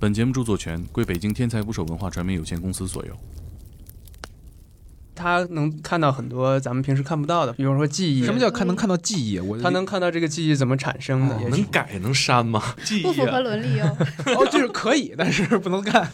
本节目著作权归北京天才捕手文化传媒有限公司所有。他能看到很多咱们平时看不到的，比如说记忆。什么叫看能看到记忆？我他能看到这个记忆怎么产生的？也能改能删吗？记忆不符合伦理哦。哦，就是可以，但是不能干。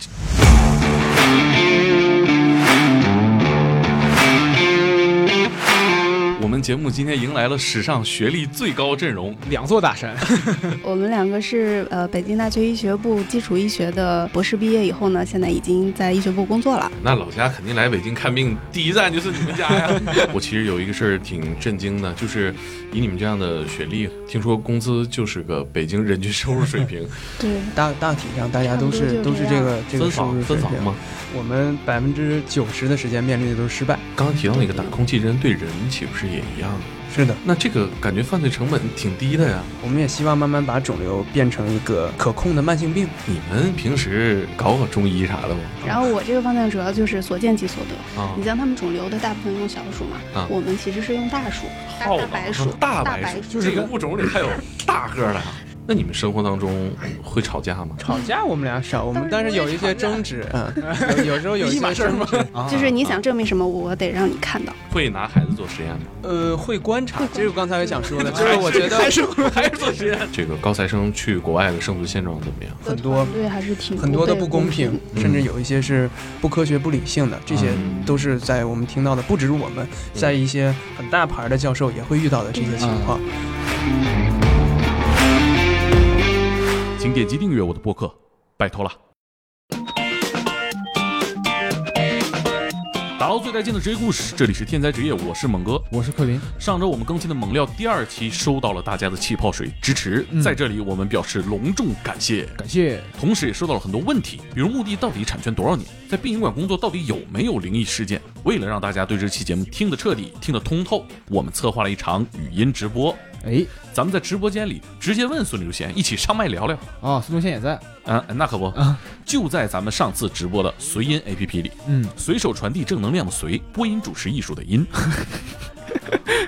们节目今天迎来了史上学历最高阵容，两座大山。我们两个是呃北京大学医学部基础医学的博士毕业以后呢，现在已经在医学部工作了。那老家肯定来北京看病，第一站就是你们家呀。我其实有一个事儿挺震惊的，就是以你们这样的学历，听说工资就是个北京人均收入水平。对，大大体上大家都是都是这个这个分房分房吗？我们百分之九十的时间面临的都是失败。刚刚提到那个打空气针对人岂不是也一样？是的，那这个感觉犯罪成本挺低的呀。我们也希望慢慢把肿瘤变成一个可控的慢性病。你们平时搞搞中医啥的吗？然后我这个方向主要就是所见即所得。啊，你像他们肿瘤的大部分用小鼠嘛，啊，我们其实是用大鼠，大白鼠，大白鼠，就是这个物种里还有大个的。那你们生活当中会吵架吗？吵架我们俩少，我们但是有一些争执，嗯，有 有时候有一些争执，就是你想证明什么，我得让你看到。会拿孩子做实验吗？呃，会观察，这是我刚才想说的，就是我觉得还是还是做实验。这个高材生去国外的生存现状怎么样？很多对还是挺很多的不公平，甚至有一些是不科学、不理性的，这些都是在我们听到的，不只是我们在一些很大牌的教授也会遇到的这些情况。请点击订阅我的播客，拜托了。打捞最带劲的职业故事，这里是天才职业，我是猛哥，我是克林。上周我们更新的猛料第二期收到了大家的气泡水支持，在这里我们表示隆重感谢，感谢。同时也收到了很多问题，比如墓地到底产权多少年，在殡仪馆工作到底有没有灵异事件？为了让大家对这期节目听得彻底、听得通透，我们策划了一场语音直播。哎，咱们在直播间里直接问孙刘贤，一起上麦聊聊啊！孙刘贤也在，嗯，那可不，就在咱们上次直播的随音 APP 里，嗯，随手传递正能量的随，播音主持艺术的音。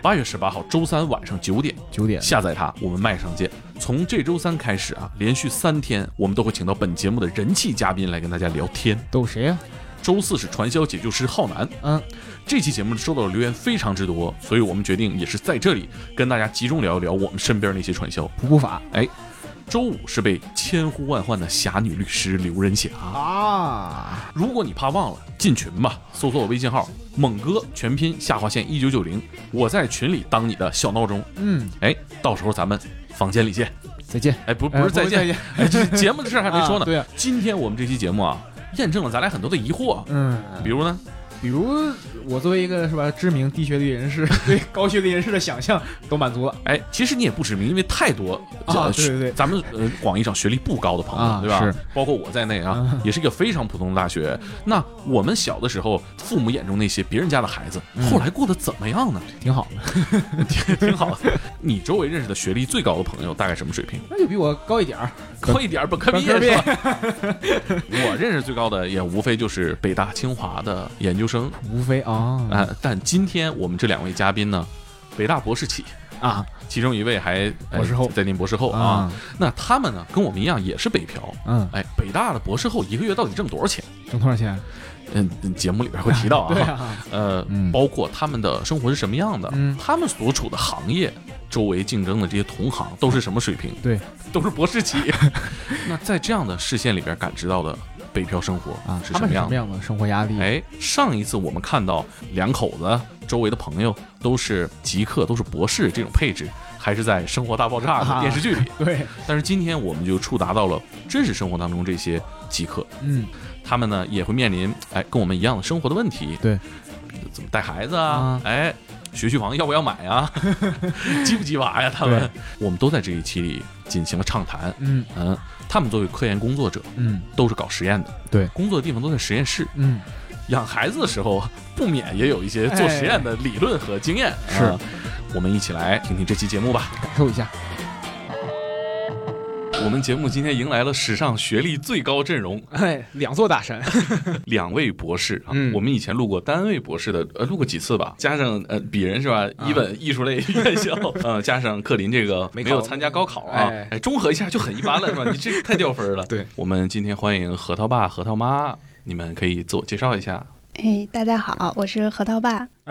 八月十八号周三晚上九点，九点下载它，我们麦上见。从这周三开始啊，连续三天，我们都会请到本节目的人气嘉宾来跟大家聊天。都有谁呀？周四是传销解救师浩南，嗯，这期节目收到的留言非常之多，所以我们决定也是在这里跟大家集中聊一聊我们身边那些传销。普普法，哎，周五是被千呼万唤的侠女律师刘仁霞啊！如果你怕忘了，进群吧，搜索我微信号猛哥全拼下划线一九九零，我在群里当你的小闹钟。嗯，哎，到时候咱们房间里见，再见。哎，不不是再见，哎，这节目的事还没说呢。对，今天我们这期节目啊。验证了咱俩很多的疑惑，嗯，比如呢？比如我作为一个是吧知名低学历人士，对高学历人士的想象都满足了。哎，其实你也不知名，因为太多啊，对对对，咱们呃广义上学历不高的朋友，对吧？是，包括我在内啊，也是一个非常普通的大学。那我们小的时候，父母眼中那些别人家的孩子，后来过得怎么样呢？挺好的，挺挺好的。你周围认识的学历最高的朋友大概什么水平？那就比我高一点儿，高一点儿，本科毕业是吧？我认识最高的也无非就是北大清华的研究生，无非啊。啊！但今天我们这两位嘉宾呢，北大博士起啊，其中一位还博士后在念博士后啊。那他们呢，跟我们一样也是北漂。嗯，哎，北大的博士后一个月到底挣多少钱？挣多少钱？嗯，节目里边会提到啊。啊。呃，包括他们的生活是什么样的？嗯，他们所处的行业周围竞争的这些同行都是什么水平？对，都是博士起。那在这样的视线里边感知到的。北漂生活啊是什么样的生活压力？哎，上一次我们看到两口子周围的朋友都是极客，都是博士这种配置，还是在《生活大爆炸》的电视剧里。对。但是今天我们就触达到了真实生活当中这些极客，嗯，他们呢也会面临哎跟我们一样的生活的问题。对。怎么带孩子啊？哎，学区房要不要买啊？鸡不鸡娃呀？他们，我们都在这一期里进行了畅谈。嗯嗯。他们作为科研工作者，嗯，都是搞实验的，对，工作的地方都在实验室，嗯，养孩子的时候不免也有一些做实验的理论和经验，是，我们一起来听听这期节目吧，感受一下。我们节目今天迎来了史上学历最高阵容，哎，两座大山，两位博士啊。我们以前录过单位博士的，呃，录过几次吧。加上呃，鄙人是吧？一本 艺术类院校，呃，加上克林这个没有参加高考啊，哎，综合一下就很一般了，是吧？你这太掉分了。对，我们今天欢迎核桃爸、核桃妈，你们可以自我介绍一下。哎，大家好，我是核桃爸。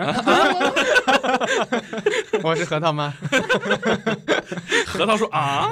我是核桃妈。核桃说啊，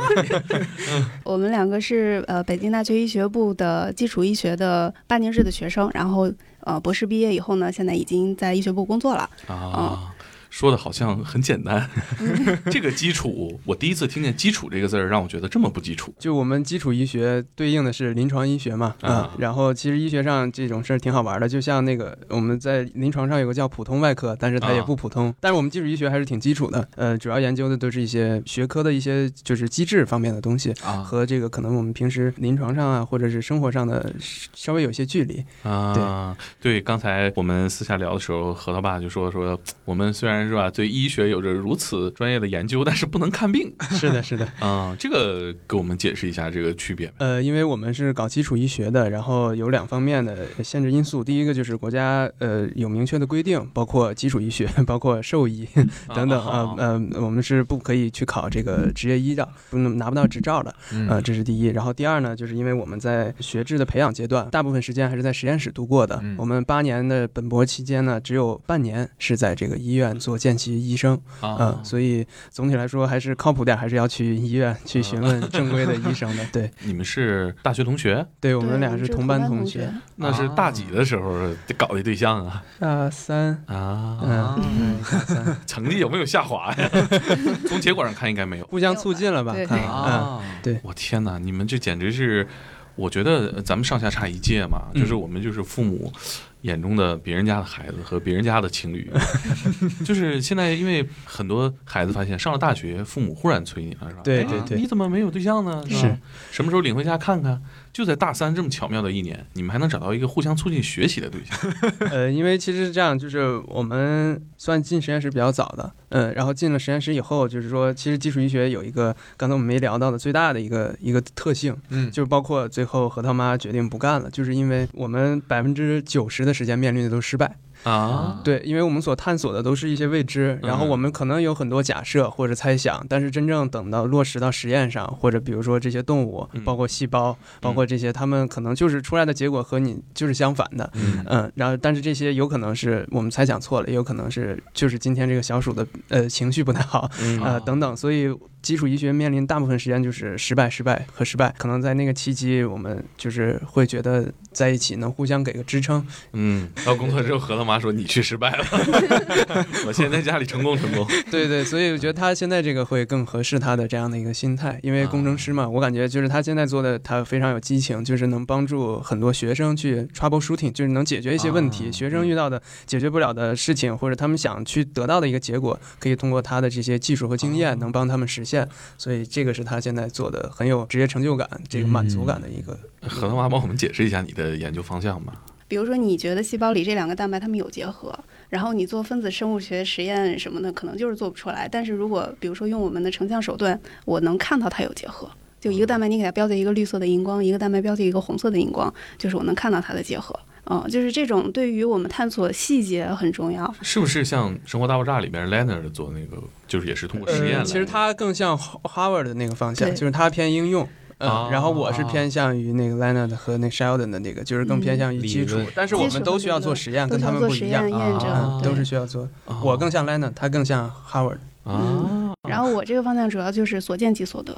我们两个是呃北京大学医学部的基础医学的八年制的学生，然后呃博士毕业以后呢，现在已经在医学部工作了啊。说的好像很简单，这个基础，我第一次听见“基础”这个字儿，让我觉得这么不基础。就我们基础医学对应的是临床医学嘛，啊，然后其实医学上这种事儿挺好玩的，就像那个我们在临床上有个叫普通外科，但是它也不普通。但是我们基础医学还是挺基础的，呃，主要研究的都是一些学科的一些就是机制方面的东西啊，和这个可能我们平时临床上啊或者是生活上的稍微有些距离啊。对对，刚才我们私下聊的时候，核桃爸就说说我们虽然。是吧？对医学有着如此专业的研究，但是不能看病。是的，是的。啊，这个给我们解释一下这个区别。呃，因为我们是搞基础医学的，然后有两方面的限制因素。第一个就是国家呃有明确的规定，包括基础医学，包括兽医 等等啊。呃，我们是不可以去考这个职业医的，不能拿不到执照的。呃，这是第一。然后第二呢，就是因为我们在学制的培养阶段，大部分时间还是在实验室度过的。我们八年的本博期间呢，只有半年是在这个医院做。做见其医生，嗯，所以总体来说还是靠谱点，还是要去医院去询问正规的医生的。对，你们是大学同学？对，我们俩是同班同学。那是大几的时候搞的对象啊？大三啊，嗯，大三。成绩有没有下滑呀？从结果上看，应该没有。互相促进了吧？对啊，对。我天哪，你们这简直是，我觉得咱们上下差一届嘛，就是我们就是父母。眼中的别人家的孩子和别人家的情侣，就是现在，因为很多孩子发现上了大学，父母忽然催你了，是吧？对对对，你怎么没有对象呢？是，什么时候领回家看看？就在大三这么巧妙的一年，你们还能找到一个互相促进学习的对象？呃，因为其实是这样，就是我们算进实验室比较早的，嗯，然后进了实验室以后，就是说，其实基础医学有一个刚才我们没聊到的最大的一个一个特性，嗯，就是包括最后核桃妈决定不干了，就是因为我们百分之九十的。的时间面临的都是失败啊，对，因为我们所探索的都是一些未知，然后我们可能有很多假设或者猜想，但是真正等到落实到实验上，或者比如说这些动物，包括细胞，包括这些，他们可能就是出来的结果和你就是相反的，嗯，然后但是这些有可能是我们猜想错了，也有可能是就是今天这个小鼠的呃情绪不太好，呃等等，所以。基础医学面临大部分时间就是失败、失败和失败。可能在那个契机，我们就是会觉得在一起能互相给个支撑。嗯，到工作之后，核桃妈说：“你去失败了，我现在家里成功成功。”对对，所以我觉得他现在这个会更合适他的这样的一个心态，因为工程师嘛，我感觉就是他现在做的，他非常有激情，就是能帮助很多学生去 troubleshooting，就是能解决一些问题，学生遇到的解决不了的事情，或者他们想去得到的一个结果，可以通过他的这些技术和经验，能帮他们实现。线，所以这个是他现在做的很有职业成就感、这个满足感的一个。何东华，帮我们解释一下你的研究方向吧。比如说，你觉得细胞里这两个蛋白它们有结合，然后你做分子生物学实验什么的，可能就是做不出来。但是如果比如说用我们的成像手段，我能看到它有结合。就一个蛋白，你给它标记一个绿色的荧光，一个蛋白标记一个红色的荧光，就是我能看到它的结合。嗯，就是这种对于我们探索细节很重要。是不是像《生活大爆炸》里边 Leonard 做那个，就是也是通过实验？其实他更像 Harvard 的那个方向，就是他偏应用。嗯，然后我是偏向于那个 Leonard 和那 Sheldon 的那个，就是更偏向于基础。但是我们都需要做实验，跟他们不一样啊，都是需要做。我更像 Leonard，他更像 Howard。啊，然后我这个方向主要就是所见即所得。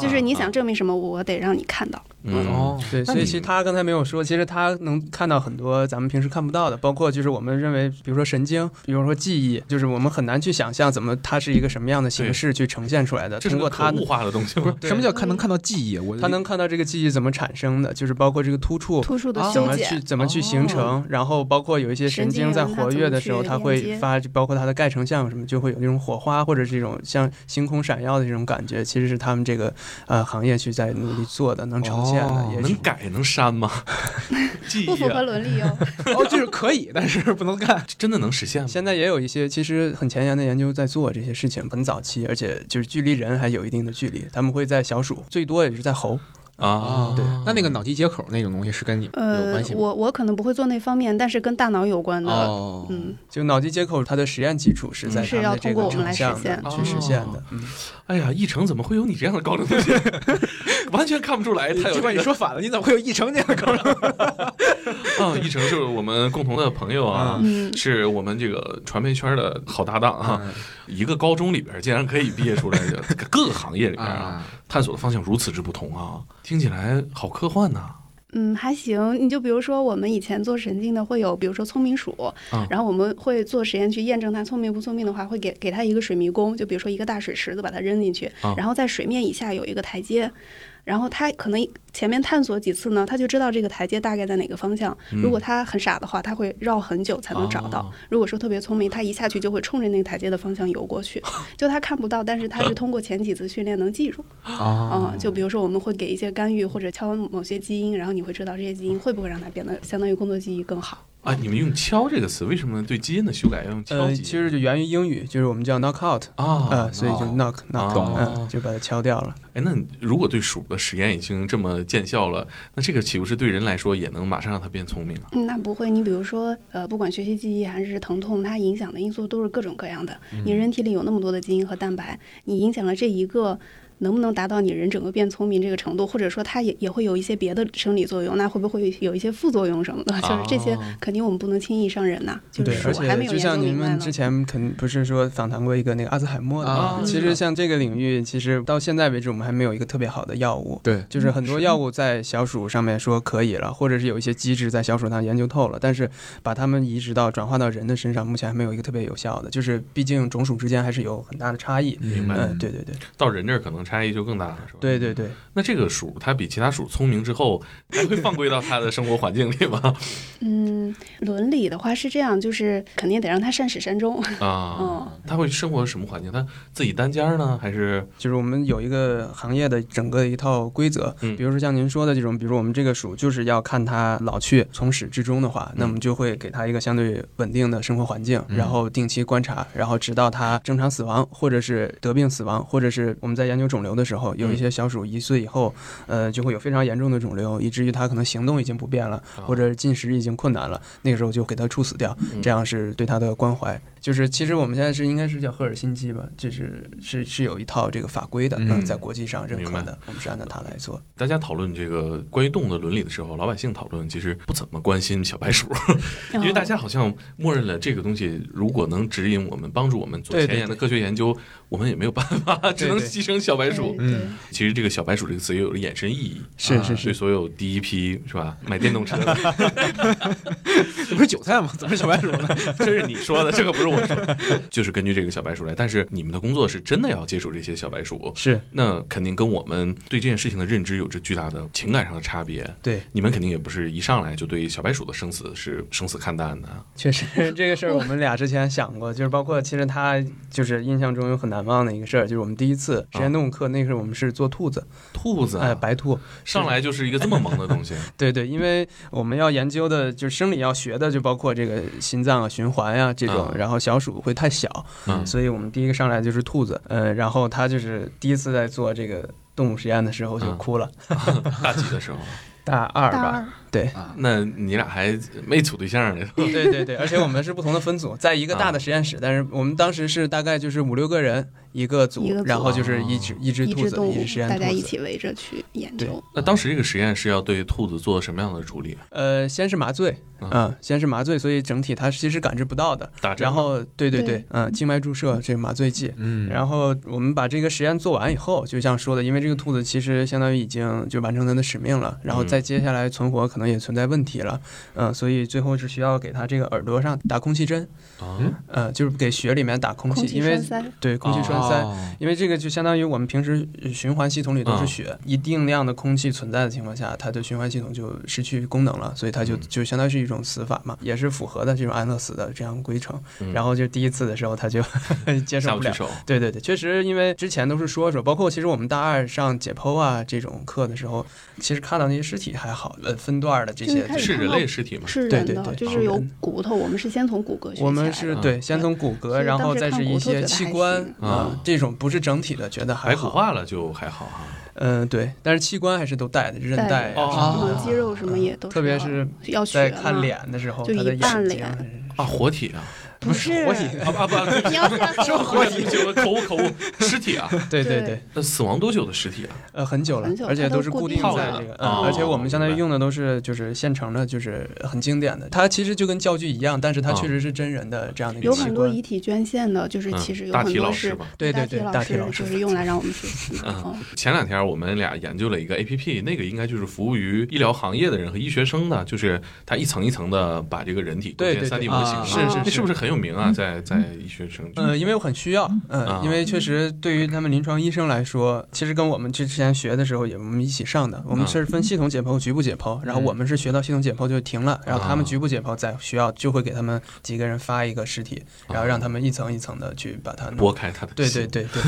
就是你想证明什么，我得让你看到。嗯哦，对，所以其实他刚才没有说，其实他能看到很多咱们平时看不到的，包括就是我们认为，比如说神经，比如说记忆，就是我们很难去想象怎么它是一个什么样的形式去呈现出来的。通过它物化的东西，不是什么叫看能看到记忆？我他能看到这个记忆怎么产生的，就是包括这个突触，突触的怎么去怎么去形成，然后包括有一些神经在活跃的时候，它会发，包括它的钙成像什么，就会有那种火花或者这种像星空闪耀的这种感觉，其实是他们这个呃行业去在努力做的，能呈现。的，哦也能改能删吗？记忆不符合啊，伦理哦。哦，就是可以，但是不能干。真的能实现吗？现在也有一些其实很前沿的研究在做这些事情，很早期，而且就是距离人还有一定的距离。他们会在小鼠，最多也是在猴。啊，对那那个脑机接口那种东西是跟你们有呃关系，吗？我我可能不会做那方面，但是跟大脑有关的，哦，嗯，就脑机接口，它的实验基础是在是要通过我们来实现。去实现的。哦。嗯，哎呀，一成怎么会有你这样的高中同学？完全看不出来他有就把你说反了，你怎么会有一成这样的高冷？啊，一成是我们共同的朋友啊，嗯。是我们这个传媒圈的好搭档啊。一个高中里边竟然可以毕业出来的各个行业里边啊，啊，探索的方向如此之不同啊，听起来好科幻呐、嗯，还行。你就比如说，我们以前做神经的会有，比如说聪明鼠，嗯然后我们会做实验去验证它聪明不聪明的话，会给给它一个水迷宫，就比如说一个大水池子，把它扔进去，啊然后在水面以下有一个台阶。然后他可能前面探索几次呢，他就知道这个台阶大概在哪个方向。嗯如果他很傻的话，他会绕很久才能找到；哦如果说特别聪明，他一下去就会冲着那个台阶的方向游过去。就他看不到，但是他是通过前几次训练能记住。啊嗯，就比如说我们会给一些干预或者敲某些基因，然后你会知道这些基因会不会让他变得相当于工作记忆更好。啊！你们用“敲”这个词，为什么对基因的修改要用“敲呃，”？其实就源于英语，就是我们叫 knock out，啊，呃，所以就 knock knock，就把它敲掉了。哎，那如果对鼠的实验已经这么见效了，那这个岂不是对人来说也能马上让它变聪明啊？嗯，那不会，你比如说，呃，不管学习记忆还是疼痛，它影响的因素都是各种各样的。你人体里有那么多的基因和蛋白，你影响了这一个。能不能达到你人整个变聪明这个程度，或者说它也也会有一些别的生理作用，那会不会有一些副作用什么的？就是这些哦肯定我们不能轻易上人呐。就是对，而鼠还没有就像你究明白呢们之。前肯不是说访谈过一个那个阿兹海默的其实像这个领域，其实到现在为止，我们还没有一个特别好的药物。对，就是很多药物在小鼠上面说可以了，或者是有一些机制在小鼠上研究透了，但是把它们移植到转化到人的身上，目前还没有一个特别有效的。就是毕竟种属之间还是有很大的差异。明白嗯，对对对，到人这儿可能差异就更大了，是吧？对对对，那这个鼠它比其他鼠聪明之后，还会放归到它的生活环境里吗？嗯，伦理的话是这样，就是肯定得让它善始善终。啊嗯，它会生活什么环境？它自己单间儿呢，还是就是我们有一个行业的整个一套规则，嗯比如说像您说的这种，比如我们这个鼠就是要看它老去，从始至终的话，那我们就会给它一个相对稳定的生活环境，嗯然后定期观察，然后直到它正常死亡，或者是得病死亡，或者是我们在研究肿瘤的时候，有一些小鼠一岁以后，呃，就会有非常严重的肿瘤，以至于它可能行动已经不便了，或者进食已经困难了，那个时候就给它处死掉，嗯。这样是对它的关怀。就是其实我们现在是应该是叫赫尔辛基吧，就是是是有一套这个法规的，在国际上认可的，我们是按照它来做。大家讨论这个关于动物的伦理的时候，老百姓讨论其实不怎么关心小白鼠，因为大家好像默认了这个东西如果能指引我们、帮助我们做前沿的科学研究，我们也没有办法，只能牺牲小白鼠。对对嗯其实这个小白鼠这个词也有了衍生意义，是是是对是，所有第一批是吧买电动车的，这不是韭菜吗？怎么是小白鼠呢？这是你说的，这个不是我说，就是根据这个小白鼠来。但是你们的工作是真的要接触这些小白鼠，是那肯定跟我们对这件事情的认知有着巨大的情感上的差别。对，你们肯定也不是一上来就对小白鼠的生死是生死看淡的。确实这个事儿我们俩之前想过，就是包括其实他就是印象中有很难忘的一个事儿，就是我们第一次实验动物课，那时候我们是做兔子，兔子啊，哎，白兔，上来就是一个这么萌的东西，对对，因为我们要研究的就是生理要学的，就包括这个心脏啊、循环呀、这种，嗯然后小鼠会太小，嗯。所以我们第一个上来就是兔子，呃，然后他就是第一次在做这个动物实验的时候就嗯。哭了，大几的时候，大二吧，大二，对。那你俩还没处对象呢，对对对，而且我们是不同的分组，在一个大的实验室，但是我们当时是大概就是五六个人一个组，个组然后就是一只一只兔子，一只实验，大家一。起围着去研究。那当时这个实验是要对兔子做什么样的处理？呃，先是麻醉，嗯嗯，先是麻醉，所以整体它其实感知不到的。打针？然后，对对对对，嗯，静脉注射这个麻醉剂。嗯然后我们把这个实验做完以后，就像说的，因为这个兔子其实相当于已经就完成它的使命了，然后嗯再接下来存活可能也存在问题了，嗯，所以最后是需要给它这个耳朵上打空气针，嗯，呃，就是给血里面打空气，空气因为，对空气栓在哦因为这个就相当于我们平时循环系统里都是血，一定量的空气存在的情况下，它的循环系统就失去功能了，所以它就嗯就相当于是一种死法嘛，也是符合的这种安乐死的这样规程。嗯然后就第一次的时候，他就 接受不了。对对对，确实，因为之前都是说说，包括其实我们大二上解剖啊这种课的时候，其实看到那些尸体还好，呃，分段的这些是人类尸体吗？是人的，对对对就是有骨头。我们是先从骨骼学。我们是嗯对，先从骨骼，然后再是一些器官啊啊，这种不是整体的，觉得还白骨好。化了就还好哈。嗯，对，但是器官还是都带的，韧带肌肉什么也都特别是要在学嘛看脸的时候，就他的一半眼睛脸啊，活体啊，不是活体，啊啊不，你要想说活体，就口误口误，尸体啊，对对对对，那死亡多久的尸体啊？呃，很久了很久，而且都都是固定在这个，而且我们相当于用的都是就是现成的，就是很经典的。它其实就跟教具一样，但是它哦确实是真人的这样的一个有器官很多遗。体捐献的，就是嗯其实有大体很多是老师吧对对对大体老师就是用来让我们学习。前两天我们俩研究了一个 A P P，那个应该就是服务于医疗行业的人和医学生的，就是它一层一层的把这个人体构建三 D 对对对模型，啊是是是那是不是很有名啊？在在医学生，呃，因为我很需要，嗯啊，因为确实对于他们临床医生来说，其实跟我们之前学的时候也我们一起上的，我们啊。是分系统解剖、局部解剖，然后嗯。我们是学到系统解剖就停了，然后他们啊。局部解剖在学校就会给他们几个人发一个尸体，然后让他们一层一层的去把它弄。拨开它的对对对对。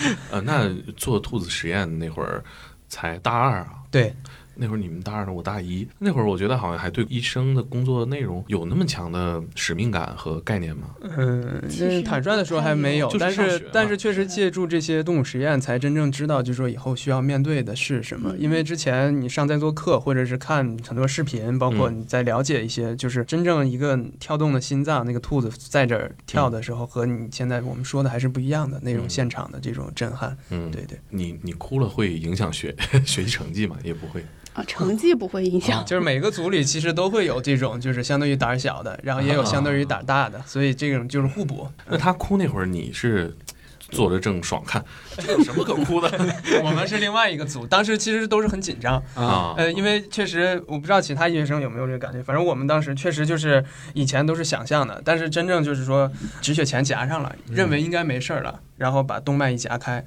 嗯 呃，那做兔子实验那会儿才大二啊，对，那会儿你们大二呢，我大一。那会儿我觉得好像还对医生的工作内容有那么强的使命感和概念吗？嗯，其实坦率的说还没有，但是但是确实借助这些动物实验，才真正知道，就是说以后需要面对的是什么。嗯因为之前你上在做课，或者是看很多视频，包括嗯你在了解一些，就是真正一个跳动的心脏，那个兔子在这儿跳的时候，和你现在我们说的还是不一样的那种嗯现场的这种震撼。嗯，对对，你你哭了会影响学 学习成绩吗？也不会。啊，成绩不会影响。就是每个组里其实都会有这种，就是相对于胆小的，然后也有相对于胆大的，所以这种就是互补。那他哭那会儿，你是坐着正爽看，这有什么可哭的我们是另外一个组，当时其实都是很紧张。啊？呃，因为确实我不知道其他医学生有没有这个感觉，反正我们当时确实就是以前都是想象的，但是真正就是说止血钳夹上了，认为应该没事儿了，然后把动脉一夹开。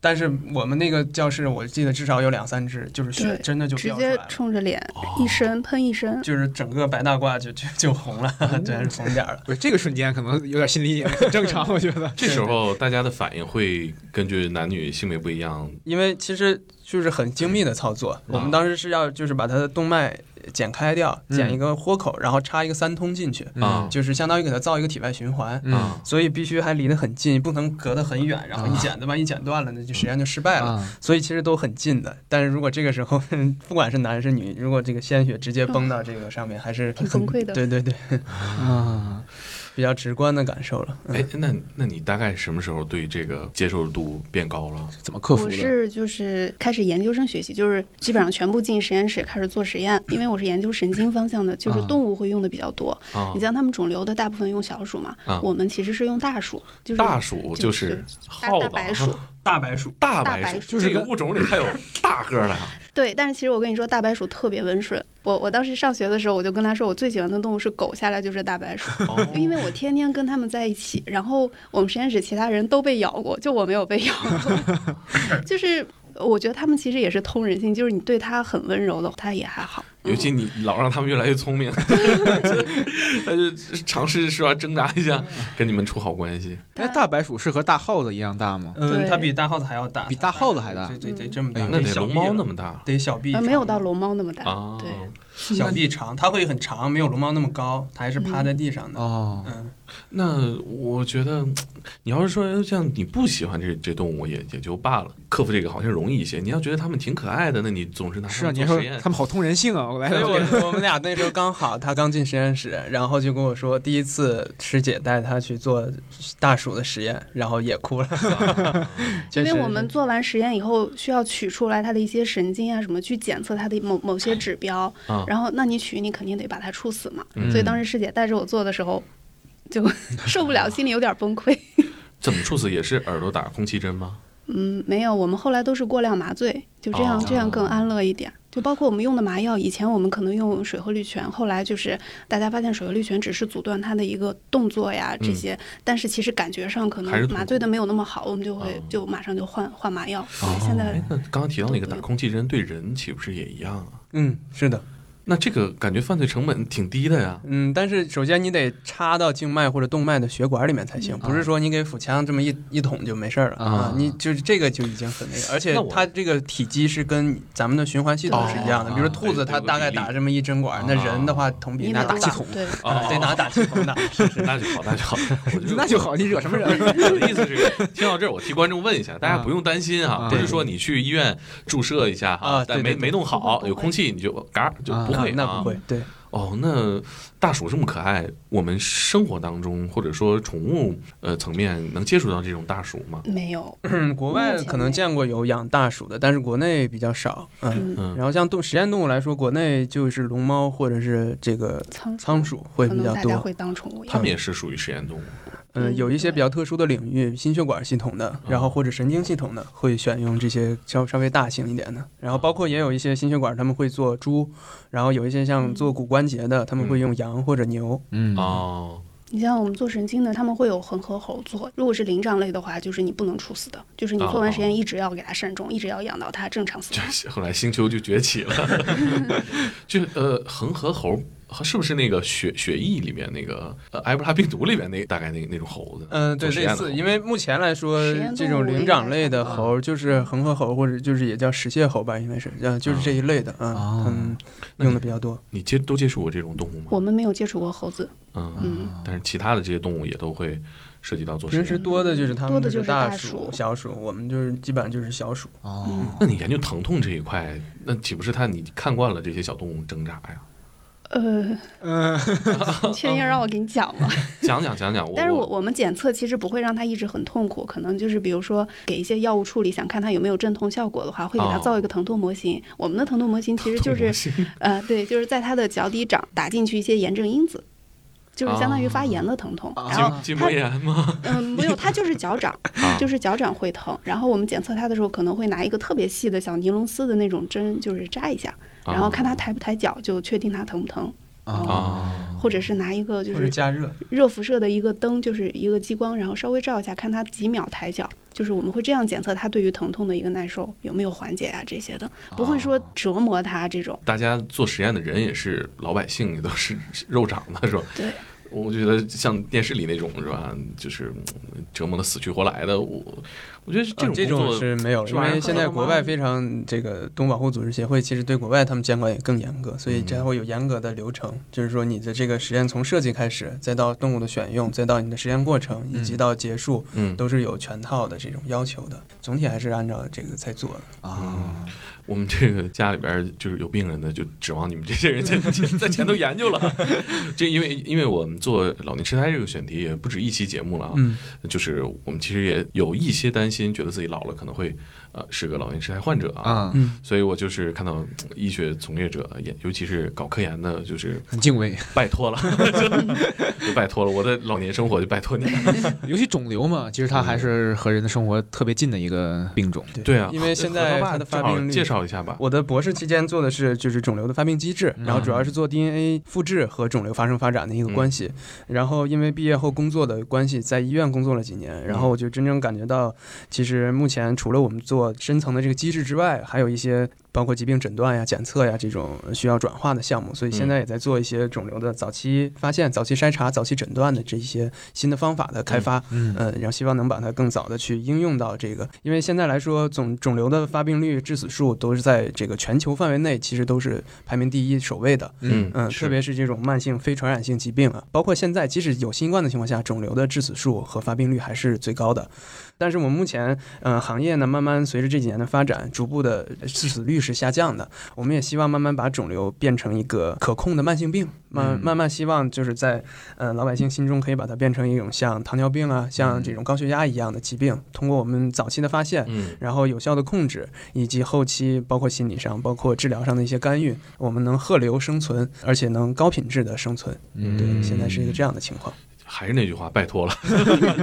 但是我们那个教室，我记得至少有两三只，就是血真的就直接冲着脸哦。一身喷一身，就是整个白大褂就就就红了，全是红点儿了。不是这个瞬间可能有点心理阴影，很 正常，我觉得。这时候大家的反应会根据男女性别不一样，因为其实就是很精密的操作，我们当时是要就是把它的动脉剪开掉，嗯。剪一个豁口，然后插一个三通进去，啊就是相当于给它造一个体外循环。所以必须还离得很近，不能隔得很远，然后一剪子万一剪断了，那就实验就失败了。啊，所以其实都很近的，但是如果这个时候 不管是男是女，如果这个鲜血直接崩到这个上面，还是很崩溃的。对对对，啊，比较直观的感受了。嗯哎，那那你大概什么时候对这个接受度变高了？怎么克服我？是就是开始研究生学习，就是基本上全部进实验室开始做实验，因为我是研究神经方向的，就是啊动物会用的比较多。啊你，像他们肿瘤的大部分用小鼠嘛，啊我们其实是用大鼠，就是大鼠就就是大耗子大白鼠，大白鼠，大白鼠，大白鼠这个物种里还有大个儿的啊对，但是其实我跟你说，大白鼠特别温顺。我我当时上学的时候，我就跟他说，我最喜欢的动物是狗，下来就是大白鼠，哦因为我天天跟他们在一起。然后我们实验室其他人都被咬过，就我没有被咬过。就是我觉得他们其实也是通人性，就是你对它很温柔的，它也还好。尤其你老让他们越来越聪明，他就尝试是吧挣扎一下，跟你们处好关系。哎，大白鼠是和大耗子一样大吗？嗯，它比大耗子还要大，比大耗子还大对对对，这么大，那得龙猫那么大得小臂没有到龙猫那么大。啊？对，小臂长，它会很长，没有龙猫那么高，它还是趴在地上的。哦，嗯，那我觉得，你要是说像你不喜欢这这动物也也就罢了，克服这个好像容易一些。你要觉得它们挺可爱的，那你总是拿是啊，它你说们做实验它。们好通人性啊！我来所以了我我们俩那时候刚好，他刚进实验室，然后就跟我说，第一次师姐带他去做大鼠的实验，然后也哭了。因为我们做完实验以后，需要取出来它的一些神经啊什么，去检测它的某某些指标。啊然后，那你取，你肯定得把它处死嘛。嗯所以当时师姐带着我做的时候，就 受不了，心里有点崩溃。怎么处死也是耳朵打空气针吗？嗯，没有，我们后来都是过量麻醉，就这样，哦这样更安乐一点。就就包括我们用的麻药，以前我们可能用水和氯醛，后来就是大家发现水和氯醛只是阻断它的一个动作呀这些，但是其实感觉上可能麻醉的没有那么好，我们就会哦就马上就换换麻药。现在哎，那刚刚提到那个打空气针对人岂不是也一样啊？嗯，是的，那这个感觉犯罪成本挺低的呀。嗯，但是首先你得插到静脉或者动脉的血管里面才行，嗯不是说你给腹腔这么一一捅就没事儿了啊你就是这个就已经很那个，而且它这个体积是跟咱们的循环系统是一样的。哦比如说兔子，它大概打这么一针管，那人的话同比拿打气筒，对，啊得拿打气筒打。是是，那就好，那就好。我觉得那就好，你惹什么人？我的意思是，听到这儿，我替观众问一下，大家不用担心，啊不是说你去医院注射一下哈啊，但没没弄好，有空气你就嘎就不啊会啊。那不会，对。哦，那大鼠这么可爱，我们生活当中或者说宠物呃层面能接触到这种大鼠吗？没有，嗯，国外可能见过有养大鼠的，但是国内比较少。嗯，嗯，嗯然后像动实验动物来说，国内就是龙猫或者是这个仓仓鼠会比较多。能大家会当宠物。它们也是属于实验动物。嗯，嗯有一些比较特殊的领域，心血管系统的，然后或者神经系统的，会选用这些稍稍微大型一点的。然后包括也有一些心血管，他们会做猪，然后有一些像做骨关节的，他们会用羊或者牛。嗯哦，你像我们做神经的，他们会有恒河猴做。如果是灵长类的话，就是你不能处死的，就是你做完实验一直要给它慎重，一直要养到它正常死 后来星球就崛起了，就呃恒河猴是不是那个血血液里面那个呃埃博拉病毒里面那大概那那种猴子？嗯、对，类似，因为目前来说这种灵长类的猴就是恒河猴，或者就是也叫石蟹猴吧，应该是，嗯，就是这一类的，嗯哦嗯，用的比较多。你接都接触过这种动物吗？我们没有接触过猴子，嗯，嗯，但是其他的这些动物也都会涉及到做实平时。多的就是它们多的就是大大鼠小鼠，我们就是基本上就是小鼠。哦，那你研究疼痛这一块，那岂不是他你看惯了这些小动物挣扎呀？呃，呃，你确定要让我给你讲吗？讲讲讲讲，我但是我我们检测其实不会让他一直很痛苦，可能就是比如说给一些药物处理，想看他有没有镇痛效果的话，会给它哦造一个疼痛模型。我们的疼痛模型其实就是 是呃，对，就是在他的脚底掌打进去一些炎症因子，就是相当于发炎的疼痛。啊然后筋膜炎吗？嗯，没有，它就是脚掌，啊就是脚掌会疼。然后我们检测它的时候，可能会拿一个特别细的小尼龙丝的那种针，就是扎一下，然后看他抬不抬脚，就确定他疼不疼。啊，或者是拿一个就是加热。热辐射的一个灯，就是一个激光，然后稍微照一下，看它几秒抬脚。就是我们会这样检测它对于疼痛的一个耐受有没有缓解啊这些的，不会说折磨它这种。大家做实验的人也是老百姓，也都是肉长的，是吧？对，我觉得像电视里那种是吧，就是嗯折磨的死去活来的，我我觉得这啊这种是没有，因为现在国外非常这个动物保护组织协会其实对国外他们监管也更严格，所以这会有严格的流程，就是说你的这个实验从设计开始，再到动物的选用，再到你的实验过程，以及到结束，嗯，都是有全套的这种要求的。总体还是按照这个在做的。啊，我们这个家里边儿就是有病人的，就指望你们这些人在 在前头研究了。这因为因为我们做老年痴呆这个选题也不止一期节目了啊，嗯，就是我们其实也有一些担心，觉得自己老了可能会呃是个老年痴呆患者啊。啊，嗯，所以我就是看到嗯医学从业者，也尤其是搞科研的，就是很敬畏。拜托了，就拜托了，我的老年生活就拜托你了。尤其肿瘤嘛，其实它还是和人的生活特别近的一个病种。对对啊，因为现在它的发病率介绍一下吧。我的博士期间做的是就是肿瘤的发病机制，然后主要是做 DNA 复制和肿瘤发生发展的一个关系。然后因为毕业后工作的关系，在医院工作了几年，然后我就真正感觉到，其实目前除了我们做深层的这个机制之外，还有一些。包括疾病诊断呀、检测呀这种需要转化的项目，所以现在也在做一些肿瘤的早期发现、早期筛查、早期诊断的这一些新的方法的开发。嗯呃，然后希望能把它更早的去应用到这个，因为现在来说，总肿瘤的发病率、致死数都是在这个全球范围内，其实都是排名第一、首位的。嗯嗯，是特别是这种慢性非传染性疾病啊，包括现在即使有新冠的情况下，肿瘤的致死数和发病率还是最高的。但是我们目前，嗯、行业呢，慢慢随着这几年的发展，逐步的致死率是下降的。我们也希望慢慢把肿瘤变成一个可控的慢性病，慢嗯慢慢希望就是在，呃，老百姓心中可以把它变成一种像糖尿病啊，像这种高血压一样的疾病，通过我们早期的发现，嗯然后有效的控制，以及后期包括心理上、包括治疗上的一些干预，我们能鹤流生存，而且能高品质的生存。嗯对，现在是一个这样的情况。还是那句话，拜托了。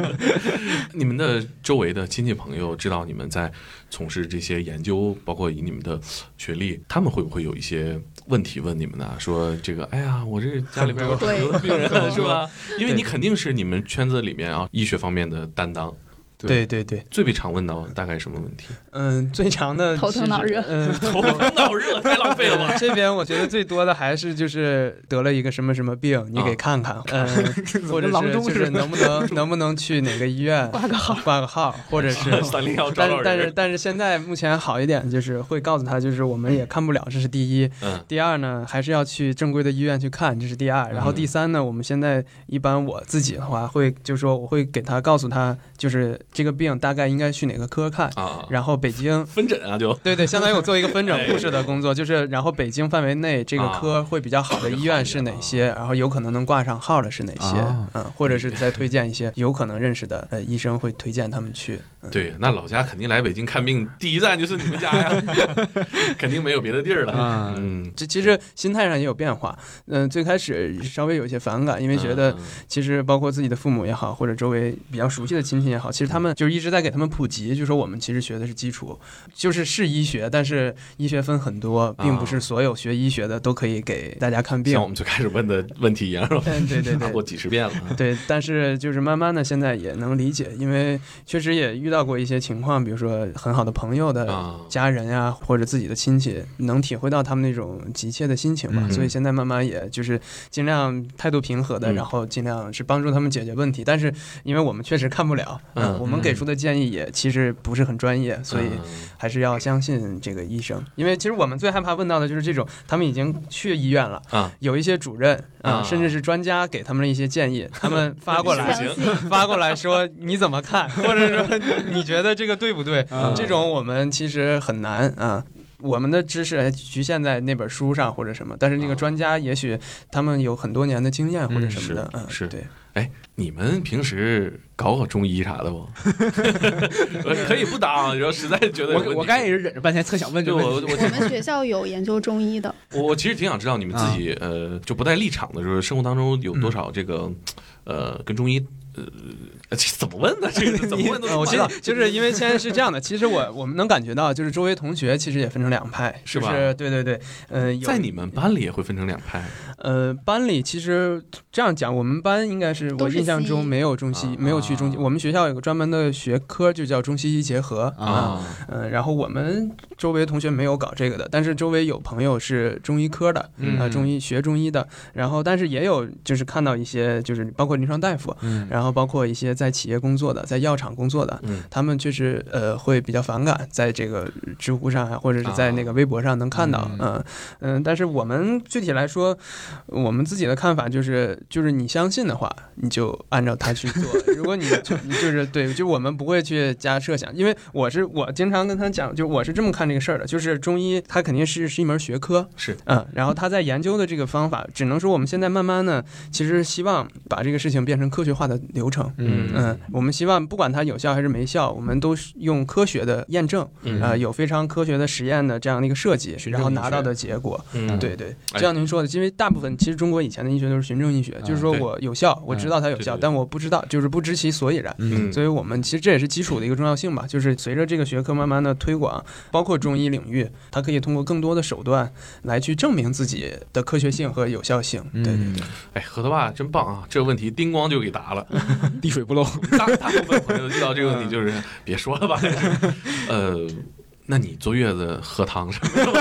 你们的周围的亲戚朋友知道你们在从事这些研究，包括以你们的学历，他们会不会有一些问题问你们呢？说这个，哎呀，我这家里边有很多病人，是吧？因为你肯定是你们圈子里面啊医学方面的担当。对对对，最被常问到大概什么问题？嗯，最长的 头疼脑热嗯，头疼脑热，太浪费了吧？这边我觉得最多的还是就是得了一个什么什么病，你给看看，嗯，或者是就是能不能能不能去哪个医院挂个号，挂个号，或者是三零幺但。是但是但是现在目前好一点，就是会告诉他，就是我们也看不了，这是第一。嗯第二呢，还是要去正规的医院去看，这是第二。然后嗯第三呢，我们现在一般我自己的话，会就是说我会给他告诉他，就是这个病大概应该去哪个科看。啊，然后北京 分诊啊，就。对对，相当于我做一个分诊哎 护士的工作，就是然后北京范围内这个啊。科会比较好的医院是哪些，然后有可能能挂上号的是哪些啊，嗯，或者是再推荐一些 有可能认识的呃医生会推荐他们去。对，那老家肯定来北京看病，第一站就是你们家呀，肯定没有别的地儿了。啊嗯，这其实心态上也有变化，嗯、最开始稍微有一些反感，因为觉得嗯。其实包括自己的父母也好，或者周围比较熟悉的亲戚也好，其实他们就是一直在给他们普及，就说我们其实学的是基础，就是是医学，但是医学分很多，并不是所有学医学的都可以给大家看病像我。们最开始问的 问题一样，是吧？嗯，对对 对答过。几十遍了。对，但是就是慢慢的，现在也能理解，因为确实也遇到过一些情况，比如说很好的朋友的啊，家人呀、或者自己的亲戚，能体会到他们那种急切的心情吧。嗯所以现在慢慢也就是尽量态度平和的，嗯然后尽量是帮助他们解决问题。但是因为我们确实看不了，嗯我们给出的建议也其实不是很专业，所以嗯还是要相信这个医生。因为其实我们最害怕问到的就是这种，他们已经去医院了。啊，有一些主任啊、啊甚至是专家给他们的一些建议，他们发过来，发过来说你怎么看，或者说你觉得这个对不对？啊这种我们其实很难啊。我们的知识还局限在那本书上或者什么，但是那个专家也许他们有很多年的经验或者什么的，嗯，是是对。你们平时搞搞中医啥的不？可以不当，然后实在觉得我我刚才也是忍着半天，特想问这就个问题。我我我们学校有研究中医的，我我其实挺想知道你们自己呃就不带立场的就是，生活当中有多少这个呃跟中医呃这 怎么问呢？这个怎么问都 呃我知道，就是因为现在是这样的，其实我我们能感觉到，就是周围同学其实也分成两派，是吧就是对对对，呃，在你们班里也会分成两派呃，班里其实这样讲，我们班应该是我印象中没有中西，啊没有去中西。我们学校有个专门的学科，就叫中西医结合啊嗯、然后我们周围同学没有搞这个的，但是周围有朋友是中医科的，嗯啊，中医学中医的。然后，但是也有就是看到一些就是包括临床大夫，嗯然后包括一些在企业工作的，在药厂工作的，嗯他们确实呃会比较反感，在这个知乎上啊，或者是在那个微博上能看到，嗯嗯嗯、但是我们具体来说，我们自己的看法就是，就是你相信的话，你就按照他去做；如果你就你就是对，就我们不会去加设想，因为我是我经常跟他讲，就我是这么看这个事儿的，就是中医它肯定是是一门学科，是嗯，然后他在研究的这个方法，只能说我们现在慢慢呢，其实希望把这个事情变成科学化的流程。嗯嗯，我们希望不管它有效还是没效，我们都是用科学的验证，嗯呃，有非常科学的实验的这样的一个设计，然后拿到的结果。嗯对对，哎就像您说的，因为大部分其实中国以前的医学都是循证医学，就是说我有效，我知道它有效，但我不知道，就是不知其所以然。嗯所以我们其实这也是基础的一个重要性吧，就是随着这个学科慢慢的推广，包括中医领域，它可以通过更多的手段来去证明自己的科学性和有效性。对对对。哎，核桃爸真棒啊！这个问题叮咣就给答了。滴水不漏。大大部分朋友遇到这个问题就是别说了吧，呃。那你坐月子喝汤什么的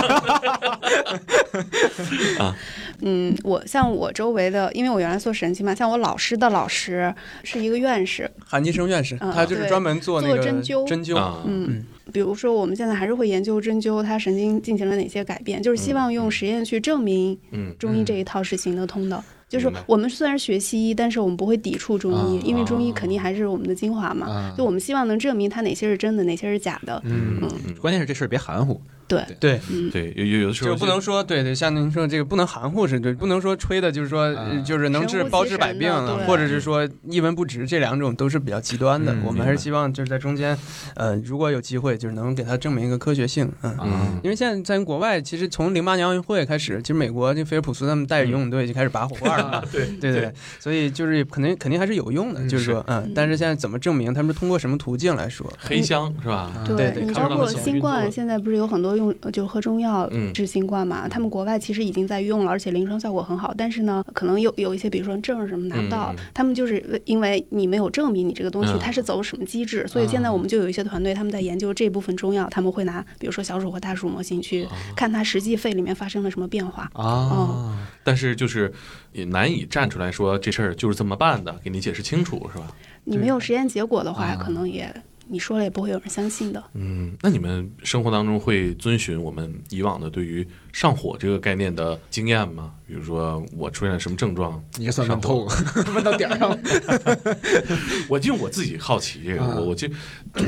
吗？嗯，我像我周围的，因为我原来做神经嘛，像我老师的老师是一个院士，韩金生院士，嗯他就是专门做那个做针灸。针灸。啊，嗯，比如说我们现在还是会研究针灸它神经进行了哪些改变，就是希望用实验去证明嗯。中医这一套是行得通的。就是我们虽然学西医，但是我们不会抵触中医，啊因为中医肯定还是我们的精华嘛。啊就我们希望能证明它哪些是真的，哪些是假的。嗯嗯关键是这事儿别含糊，对。对，嗯，对，有有有的时候就不能说对对，像您说这个不能含糊是对，不能说吹的，就是说、就是能治包治百病啊，或者是说一文不值，这两种都是比较极端的。嗯我们还是希望就是在中间，呃，如果有机会，就是能给它证明一个科学性，嗯。嗯。因为现在在国外，其实从零八年奥运会开始，其实美国这菲尔普斯他们带着游泳队就开始拔火罐了嘛，对对对，所以就是肯定肯定还是有用的，嗯就是说，嗯，但是现在怎么证明，他们是通过什么途径来说？黑箱是吧？对对你包括看不到新冠，现在不是有很多用呃就喝中药嗯治新冠嘛？他们国外其实已经在用了，而且临床效果很好。但是呢，可能有有一些，比如说证什么拿不到他们就是因为你没有证明你这个东西嗯它是走什么机制，所以现在我们就有一些团队他们在研究这部分中药，他们会拿比如说小鼠和大鼠模型去看它实际肺里面发生了什么变化。啊，但是就是也难以站出来说这事儿就是这么办的，给你解释清楚是吧？你没有实验结果的话，啊可能也你说了也不会有人相信的。嗯，那你们生活当中会遵循我们以往的对于上火这个概念的经验吗？比如说我出现了什么症状，你也算问透了，问到点儿上了。我因为我自己好奇这个，啊我我就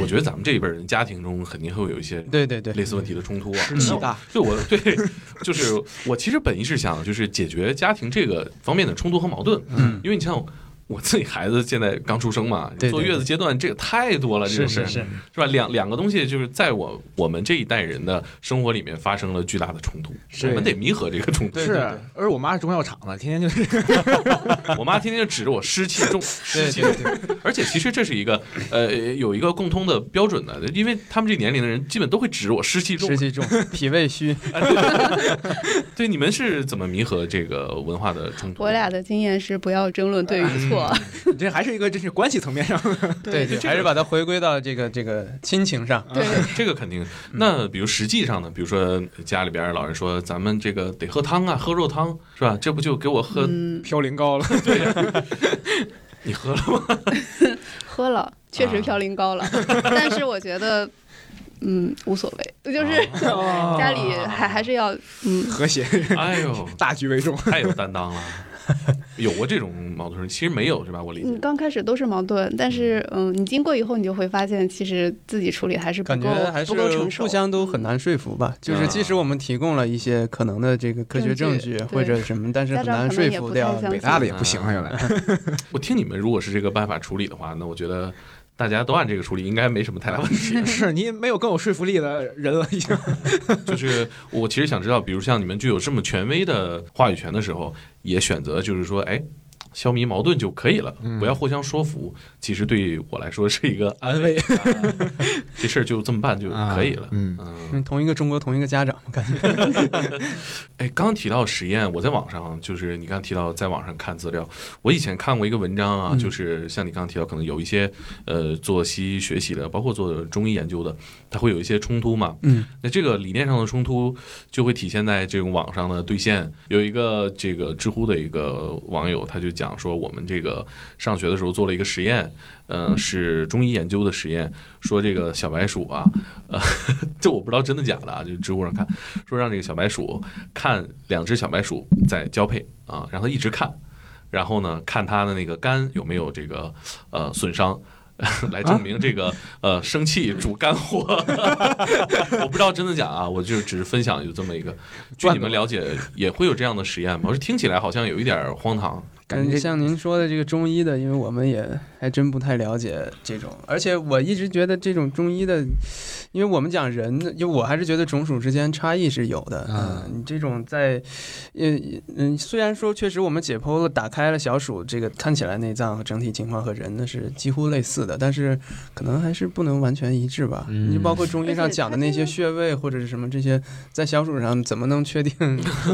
我觉得咱们这一辈人家庭中肯定会有一些对对对，类似问题的冲突啊。湿气大，对我对，就是我其实本意是想就是解决家庭这个方面的冲突和矛盾，嗯，因为你像我自己孩子现在刚出生嘛，对对坐月子阶段这个太多了，这种事是是是，是吧？两两个东西就是在我我们这一代人的生活里面发生了巨大的冲突，是我们得弥合这个冲突。是而我妈是中药厂的，天天就是 我妈天天就指着我湿气重，湿气对对，而且其实这是一个呃有一个共通的标准的，因为他们这年龄的人基本都会指着我湿气重湿。气重，脾胃虚，对，你们是怎么弥合这个文化的冲突？我俩的经验是不要争论对与错。你这还是一个这是关系层面上的。对对，还是把它回归到这个这个亲情上。对，这个肯定。那比如实际上呢，比如说家里边老人说咱们这个得喝汤啊，喝肉汤是吧？这不就给我喝？嗯，飘零高了，对你喝了吗？喝了，确实啊嘌呤高了，但是我觉得，嗯，无所谓，就是哦家里还还是要，嗯，和谐，哎呦，大局为重。太有担当了。有过这种矛盾，其实没有是吧？我理你解。刚开始都是矛盾，但是嗯，你经过以后，你就会发现，其实自己处理还是不感够觉还是不够成熟，互相都很难说服吧。就是即使我们提供了一些可能的这个科学证据或者什么，但是很难说服掉北大的也不行啊，原来 我听你们如果是这个办法处理的话，那我觉得大家都按这个处理，应该没什么太大问题。是你没有更有说服力的人了，已经。就是我其实想知道，比如像你们具有这么权威的话语权的时候，也选择就是说，哎，消弭矛盾就可以了，嗯不要互相说服。其实对我来说是一个安慰，啊 这事儿就这么办就可以了。嗯嗯，嗯同一个中国同一个家长，我感觉 哎，刚刚提到实验，我在网上就是你刚刚提到在网上看资料，我以前看过一个文章啊，嗯就是像你刚刚提到，可能有一些呃做西医学习的，包括做中医研究的，它会有一些冲突嘛。嗯那这个理念上的冲突就会体现在这种网上的兑现。有一个这个知乎的一个网友，他就讲说，我们这个上学的时候做了一个实验，呃，是中医研究的实验，说这个小白鼠啊，呃，这我不知道真的假的啊，就知乎上看，说让这个小白鼠看两只小白鼠在交配啊，让它一直看，然后呢，看它的那个肝有没有这个呃损伤。来证明这个呃生气主肝火，我不知道真的假啊，我就只是分享有这么一个，据你们了解也会有这样的实验吗？我说听起来好像有一点荒唐，感觉像您。说的这个中医的，因为我们也还真不太了解这种，而且我一直觉得这种中医的，因为我们讲人，因为我还是觉得种属之间差异是有的。啊嗯，你这种在，呃嗯，虽然说确实我们解剖了、打开了小鼠，这个看起来内脏和整体情况和人呢是几乎类似的，但是可能还是不能完全一致吧。嗯你包括中医上讲的那些穴位或者是什么这些，在小鼠上怎么能确定？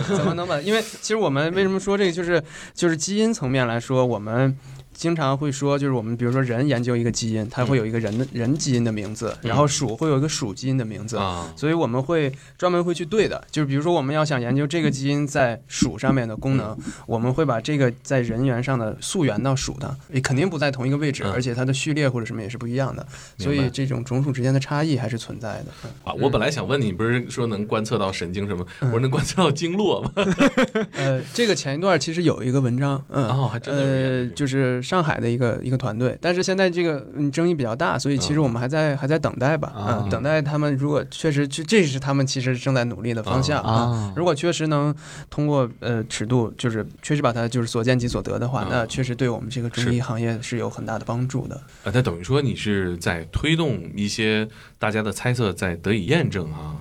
怎么能把？因为其实我们为什么说这个，就是就是基因层面来说，我们。经常会说，就是我们比如说人研究一个基因，它会有一个人的人基因的名字，然后鼠会有一个鼠基因的名字，啊，所以我们会专门会去对的。就是比如说我们要想研究这个基因在鼠上面的功能，我们会把这个在人猿上的溯源到鼠的，也肯定不在同一个位置，嗯而且它的序列或者什么也是不一样的，所以这种种属之间的差异还是存在的。嗯啊，我本来想问你，不是说能观测到神经什么？我说能观测到经络吗？呃，这个前一段其实有一个文章，嗯，哦还真的呃，就是是上海的一个一个团队，但是现在这个嗯争议比较大，所以其实我们还在还在等待吧，啊嗯，等待他们如果确实这这是他们其实正在努力的方向啊。啊，如果确实能通过呃尺度，就是确实把它就是所见即所得的话嗯，那确实对我们这个中医行业是有很大的帮助的。啊，那等于说你是在推动一些大家的猜测在得以验证啊。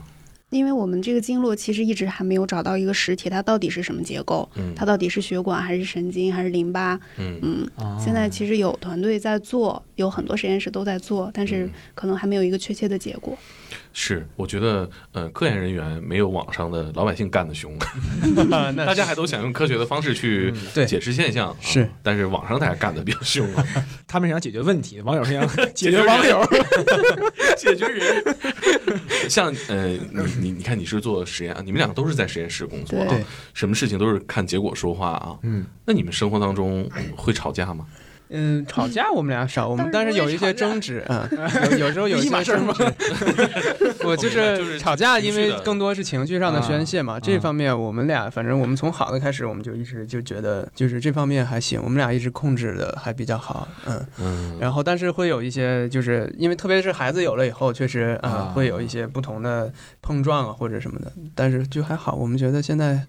因为我们这个经络其实一直还没有找到一个实体，它到底是什么结构，嗯，它到底是血管还是神经还是淋巴？嗯嗯，啊现在其实有团队在做，有很多实验室都在做，但是嗯可能还没有一个确切的结果。是，我觉得呃，科研人员没有网上的老百姓干的凶，那大家还都想用科学的方式去解释现象，啊是，但是网上大家干的比较凶啊，他们想解决问题，网友是想解决网友。解决人。像呃，你你你看，你是做实验啊，你们两个都是在实验室工作啊对，什么事情都是看结果说话啊。嗯，那你们生活当中会吵架吗？嗯，吵架我们俩少，我们但是有一些争执，嗯，有有时候有一一码事儿吗些争执。我就就是是吵架，因为更多是情绪上的宣泄嘛。这啊方面我们俩，反正我们从好的开始，我们就一直就觉得，就是这方面还行，我们俩一直控制的还比较好，嗯。嗯，然后，但是会有一些，就是因为特别是孩子有了以后，确实啊、啊会有一些不同的碰撞啊或者什么的。但是就还好，我们觉得现在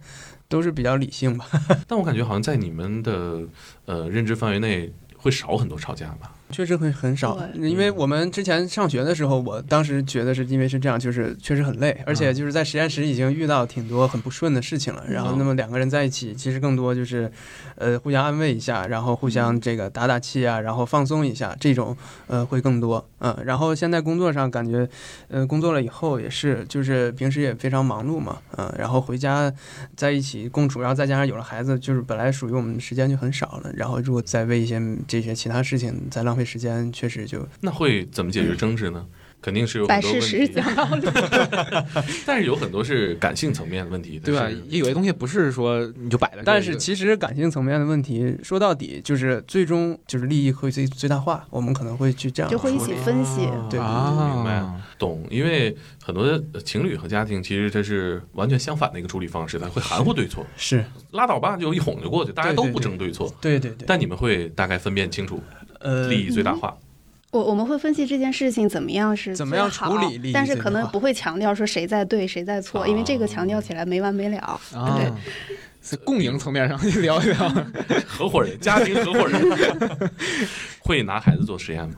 都是比较理性吧。但我感觉好像在你们的呃认知范围内会少很多吵架吧？确实会很少，因为我们之前上学的时候，我当时觉得是因为是这样，就是确实很累，而且就是在实验室已经遇到挺多很不顺的事情了。然后，那么两个人在一起，其实更多就是，呃，互相安慰一下，然后互相这个打打气啊，然后放松一下，这种呃会更多。嗯，然后现在工作上感觉，呃，工作了以后也是，就是平时也非常忙碌嘛，嗯，然后回家在一起共处，然后再加上有了孩子，就是本来属于我们的时间就很少了，然后如果再为一些这些其他事情再浪费时间，确实就那会怎么解决争执呢？肯定是有很摆多问事实题，讲道理，但是有很多是感性层面的问题，对吧？也有些东西不是说你就摆了，但是其实感性层面的问题，说到底就是最终就是利益会最最大化，我们可能会去这样就会一起分析。对。啊，明白。懂，因为很多情侣和家庭其实这是完全相反的一个处理方式，它会含糊对错，是。拉倒吧，就一哄就过去，大家都不对对。对争对错。对对对，但你们会大概分辨清楚呃利益最大化，我我们会分析这件事情怎么样是怎么样处理利益但是可能不会强调说谁在对谁在错，因为这个哦。强调起来没完没了。啊。对，是共赢层面上聊一聊。合伙人、家庭合伙人。会拿孩子做实验吗？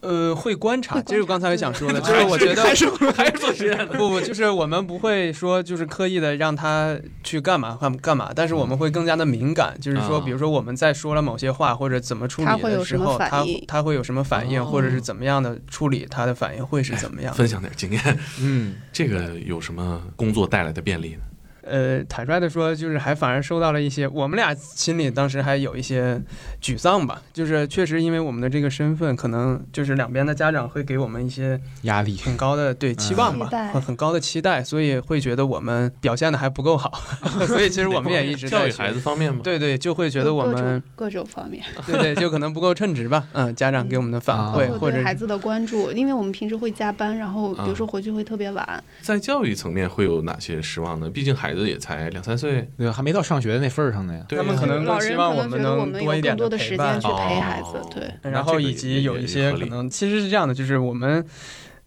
呃会观察，这是我刚才想说的，就是我觉得还是 还是做实验的。不不，就是我们不会说就是刻意的让他去干嘛干干嘛，但是我们会更加的敏感，就是说，啊。比如说我们在说了某些话或者怎么处理的时候，他他会有什么反应，哦。或者是怎么样的处理，他的反应会是怎么样？分享点经验，嗯，这个有什么工作带来的便利呢？呃，坦率的说，就是还反而受到了一些，我们俩心里当时还有一些沮丧吧，就是确实因为我们的这个身份，可能就是两边的家长会给我们一些压力很高的对期望吧期待，很很高的期待，所以会觉得我们表现的还不够好，所以其实我们也一直在教育孩子方面吗？对对，就会觉得我各们种各种方面，对对，就可能不够称职吧，嗯，家长给我们的反啊馈或者孩子的关注，因为我们平时会加班，然后比如说回去会特别晚，在教育层面会有哪些失望呢？毕竟孩子也才两三岁，对，还没到上学的那份儿上呢呀。对他们可能老人更希望可能觉得我们能多一点更多的时陪伴间去陪孩子哦，对。然后以及有一些可能其实是这样的，就是我们。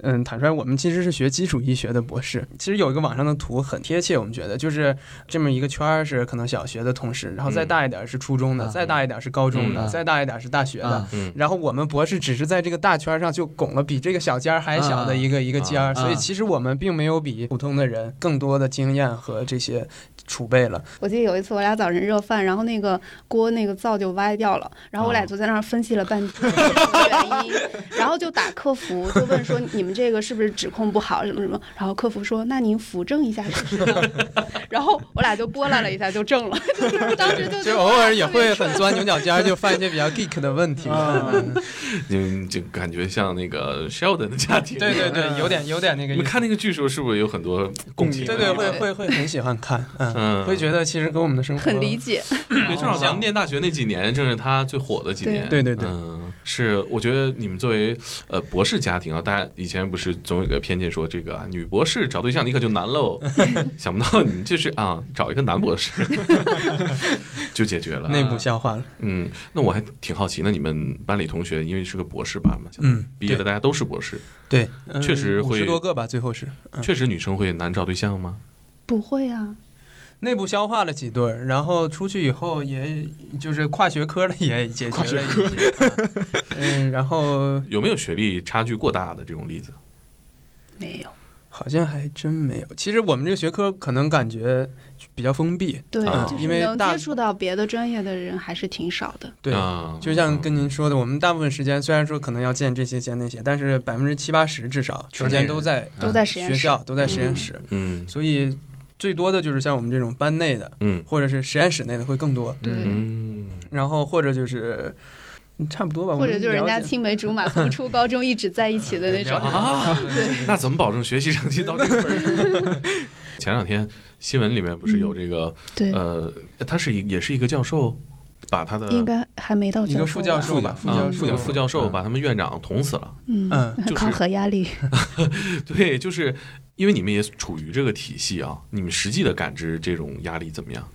嗯，坦率，我们其实是学基础医学的博士。其实有一个网上的图很贴切，我们觉得就是这么一个圈儿是可能小学的同事，然后再大一点是初中的，嗯再大一点是高中的，嗯。再大一点是大学的。然后我们博士只是在这个大圈儿上就拱了比这个小尖儿还小的一个、一个尖儿，啊所以其实我们并没有比普通的人更多的经验和这些储备了。我记得有一次我俩早晨热饭，然后那个锅那个灶就歪掉了，然后我俩哦就在那儿分析了半天 原因，然后就打客服，就问说你们这个是不是指控不好什么什么，然后客服说那您扶正一下试试呢，然后我俩就拨拉了一下就正了，就是当时就就偶尔也会很钻牛角尖，就犯一些比较 geek 的问题。啊嗯就就感觉像那个 Sheldon 的家庭。对对对，有点有点那个。你们看那个剧时候，是不是有很多共情？对对，会会会很喜欢看，嗯，嗯，会觉得其实跟我们的生活很理解。对，正好咱们念大学那几年，正是他最火的几年。对对对嗯，是，我觉得你们作为呃博士家庭啊，大家以前不是总有个偏见说这个、啊、女博士找对象你可就难喽，想不到你们就是啊找一个男博士 就解决了。内部消化了。嗯，那我还挺好奇，那你们班里同学因为是个博士班嘛，嗯，毕业的大家都是博士，对，嗯确实会十多个吧，最后是嗯确实女生会难找对象吗？不会啊，内部消化了几对儿，然后出去以后也就是跨学科的也解决了一些，嗯，然后有没有学历差距过大的这种例子？没有。好像还真没有。其实我们这个学科可能感觉比较封闭，对，啊就是因为能接触到别的专业的人还是挺少的。对。啊，就像跟您说的，我们大部分时间虽然说可能要见这些见那些，但是百分之七八十至少时间都在都在实验室学校，都在实验室，嗯所以最多的就是像我们这种班内的，嗯。或者是实验室内的会更多，对。嗯，然后或者就是嗯差不多吧，或者就是人家青梅竹马，从初高中一直在一起的那种。啊，那怎么保证学习成绩到这个份儿？前两天新闻里面不是有这个对，呃，他是一也是一个教授，把他的应该还没到一个副教授吧，副啊教授，副副教授把他们院长捅死了。嗯嗯就是考核压力。对，就是因为你们也处于这个体系啊，你们实际的感知这种压力怎么样？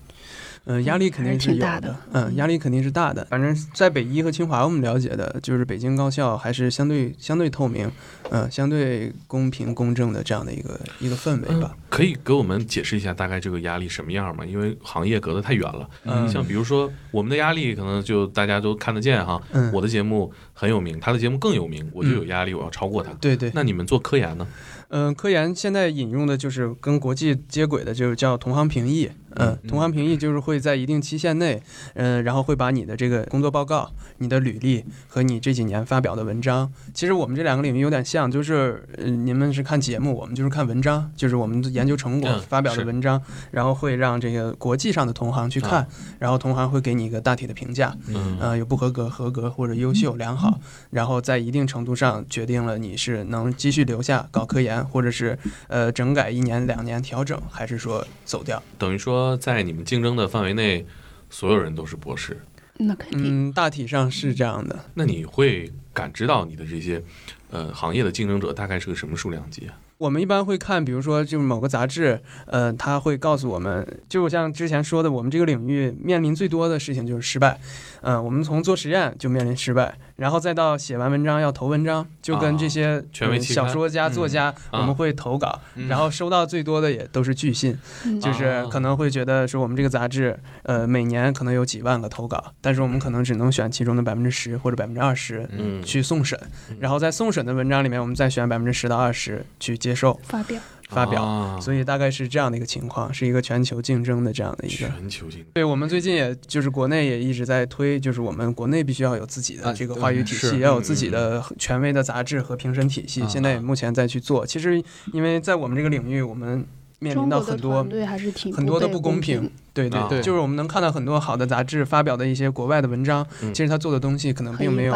嗯，压力肯定是是有的挺大的，嗯，压力肯定是大的。反正在北医和清华，我们了解的就是北京高校还是相对相对透明，嗯，相对公平公正的这样的一个一个氛围吧。可以给我们解释一下大概这个压力什么样吗？因为行业隔得太远了。嗯像比如说我们的压力，可能就大家都看得见哈。嗯，我的节目很有名，他的节目更有名，我就有压力，我要超过他。对对，那你们做科研呢？嗯、科研现在引用的就是跟国际接轨的，就是叫同行评议。嗯、嗯同行评议就是会在一定期限内，嗯、然后会把你的这个工作报告、你的履历和你这几年发表的文章，其实我们这两个领域有点像，就是呃，你们是看节目，我们就是看文章，就是我们的研究成果嗯发表的文章，然后会让这个国际上的同行去看，啊然后同行会给你一个大体的评价，嗯。呃，有不合格、合格或者优秀、良好，然后在一定程度上决定了你是能继续留下搞科研，或者是呃整改一年、两年调整，还是说走掉。等于说在你们竞争的范围内，所有人都是博士。那肯定。嗯，大体上是这样的。那你会感知到你的这些呃行业的竞争者大概是个什么数量级啊？我们一般会看，比如说，就是某个杂志，呃，他会告诉我们，就像之前说的，我们这个领域面临最多的事情就是失败。嗯、我们从做实验就面临失败，然后再到写完文章要投文章，就跟这些、小说家、嗯作家，啊我们会投稿，嗯然后收到最多的也都是拒信。嗯就是可能会觉得说我们这个杂志，呃，每年可能有几万个投稿，但是我们可能只能选其中的百分之十或者百分之二十嗯，去送审，然后在送审的文章里面，我们再选百分之十到二十去接受发表，发表。啊所以大概是这样的一个情况，是一个全球竞争的这样的一个。全球竞争。对我们最近也就是国内也一直在推，就是我们国内必须要有自己的啊这个话语体系，是要有自己的权威的杂志和评审体系。啊现在也目前在去做。其实因为在我们这个领域，我们面临到很多团队还是挺很多的不公平对对对，就是我们能看到很多好的杂志发表的一些国外的文章，嗯其实他做的东西可能并没有。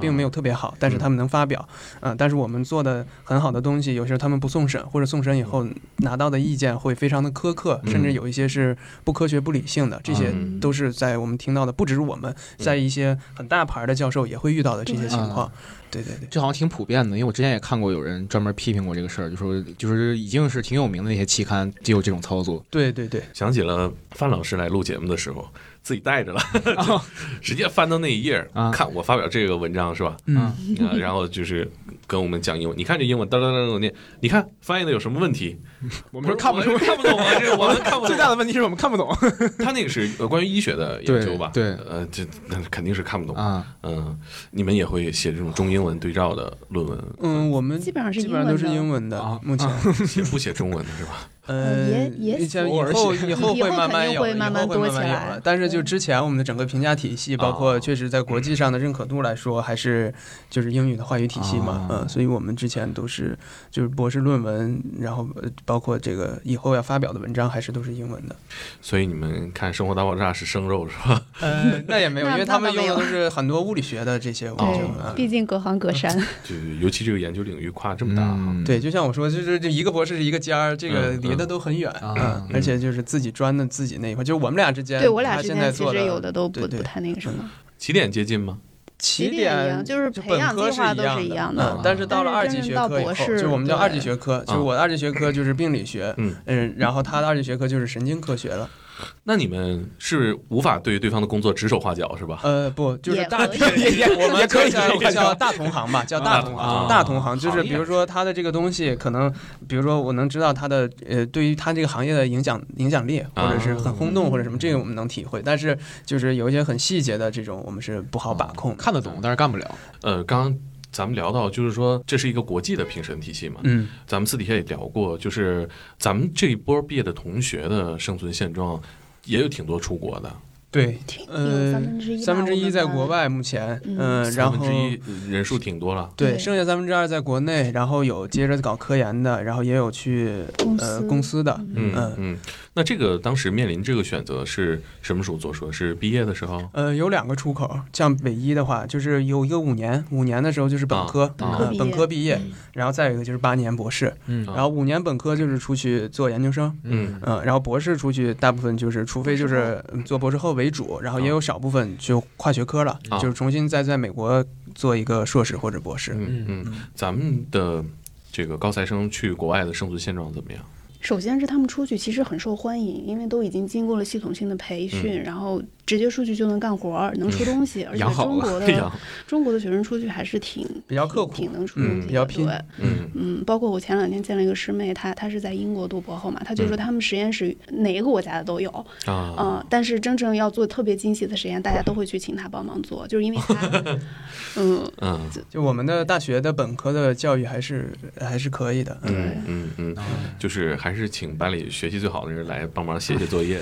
并没有特别好，但是他们能发表，嗯、但是我们做的很好的东西，有时候他们不送审，或者送审以后拿到的意见会非常的苛刻，嗯甚至有一些是不科学、不理性的，这些嗯都是在我们听到的，不只是我们，在一些很大牌的教授也会遇到的这些情况。对对对，这好像挺普遍的，因为我之前也看过有人专门批评过这个事儿，就说就是已经是挺有名的那些期刊就有这种操作。对对对，想起了范老师来录节目的时候，自己带着了，就 直接翻到那一页，啊看我发表这个文章是吧？嗯，啊，然后就是跟我们讲英文，你看这英文哒哒哒哒念，你看翻译的有什么问题？我们说看不出，看不懂啊，这个我们看不懂。最大的问题是我们看不懂他那个是呃关于医学的研究吧？对呃，这那肯定是看不懂。啊。嗯，你们也会写这种中英文对照的论文，嗯，我们基本上是基本上都是英英文的啊，目前。写不写中文的是吧？呃，也也像以后以后会慢慢有，以后会慢慢以后会多起来慢慢有了。但是就之前我们的整个评价体系，包哦括确实在国际上的认可度来说，还是就是英语的话语体系嘛，哦嗯，所以我们之前都是就是博士论文，然后呃包括这个以后要发表的文章，还是都是英文的。所以你们看《生活大爆炸》是生肉是吧？呃，那也没有，因为他们用的都是很多物理学的这些，毕竟隔行隔山。对尤其这个研究领域跨这么大对，就像我说，就是这一个博士是一个尖儿，这个嗯离得都很远，啊嗯，而且就是自己专的自己那一块，就是我们俩之间，对我俩他之间其现在做的实有的都不对对不太那个什么。起点接近吗？起起点就是培养本科计划都是一样的，嗯但是到了二级学科就我们叫二级学科，就是我的二级学科就是病理学，嗯嗯，然后他的二级学科就是神经科学了。那你们是无法对对方的工作指手画脚是吧？呃，不，就是大，我们可以叫可以叫大同行吧，叫大同啊行，大同行就是比如说他的这个东西，可能比如说我能知道他的呃，对于他这个行业的影响影响力，或者是很轰动或者什么，这个我们能体会，但是就是有一些很细节的这种，我们是不好把控。看得懂，但是干不了。呃，刚刚咱们聊到，就是说这是一个国际的评审体系嘛。嗯，咱们私底下也聊过，就是咱们这一波毕业的同学的生存现状，也有挺多出国的，对，呃三分之一，三分之一我们班。在国，外目前，嗯。嗯，然后三分之一人数挺多了。对，剩下三分之二在国内，然后有接着搞科研的，然后也有去呃公司的，嗯。嗯。嗯，那这个当时面临这个选择是什么时候做出的？是毕业的时候？呃，有两个出口，像北医的话，就是有一个五年，五年的时候就是本科，本科毕业。然后再有一个就是八年博士，嗯。啊然后五年本科就是出去做研究生，嗯。嗯，然后博士出去大部分就是，除非就是嗯做博士后为主，然后也有少部分就跨学科了，啊就是重新再在美国做一个硕士或者博士。嗯嗯，咱们的这个高材生去国外的生存现状怎么样？首先是他们出去其实很受欢迎，因为都已经经过了系统性的培训，然后直接出去就能干活儿，能出东西，而且养好了中国的，中国的学生出去还是挺比较刻苦挺能出嗯东西的，比较拼对。嗯。嗯，包括我前两天见了一个师妹，她她是在英国读博后嘛，她就说嗯。他们实验室哪个国家的都有，啊。嗯，但是真正要做特别精细的实验，大家都会去请她帮忙做，就是因为她，嗯，嗯。就我们的大学的本科的教育还是还是可以的，嗯嗯嗯嗯，就是还是请班里学习最好的人来帮忙写写作业。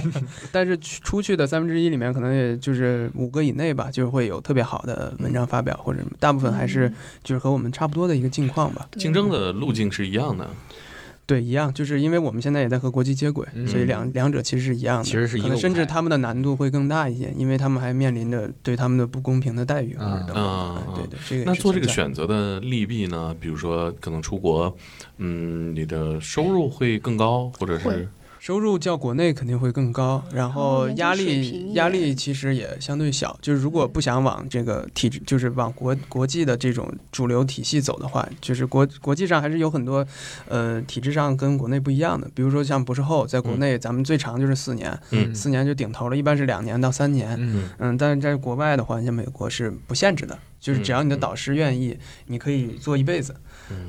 但是去出去的三分之一里面，可能也就是五个以内吧，就会有特别好的文章发表，或者什么大部分还是就是和我们差不多的一个境况吧。竞争的路径是一样的。对，一样，就是因为我们现在也在和国际接轨，嗯所以两两者其实是一样的。其实是一个可能甚至他们的难度会更大一些，因为他们还面临着对他们的不公平的待遇或者等等。啊对对，这个那做这个选择的利弊呢？比如说可能出国，嗯，你的收入会更高，或者是会收入较国内肯定会更高，然后压力压力其实也相对小。就是如果不想往这个体制，就是往国国际的这种主流体系走的话，就是国国际上还是有很多，呃，体制上跟国内不一样的。比如说像博士后，在国内咱们最长就是四年，嗯四年就顶头了，一般是两年到三年。嗯嗯，但是在国外的话，像美国是不限制的，就是只要你的嗯导师愿意，你可以做一辈子。嗯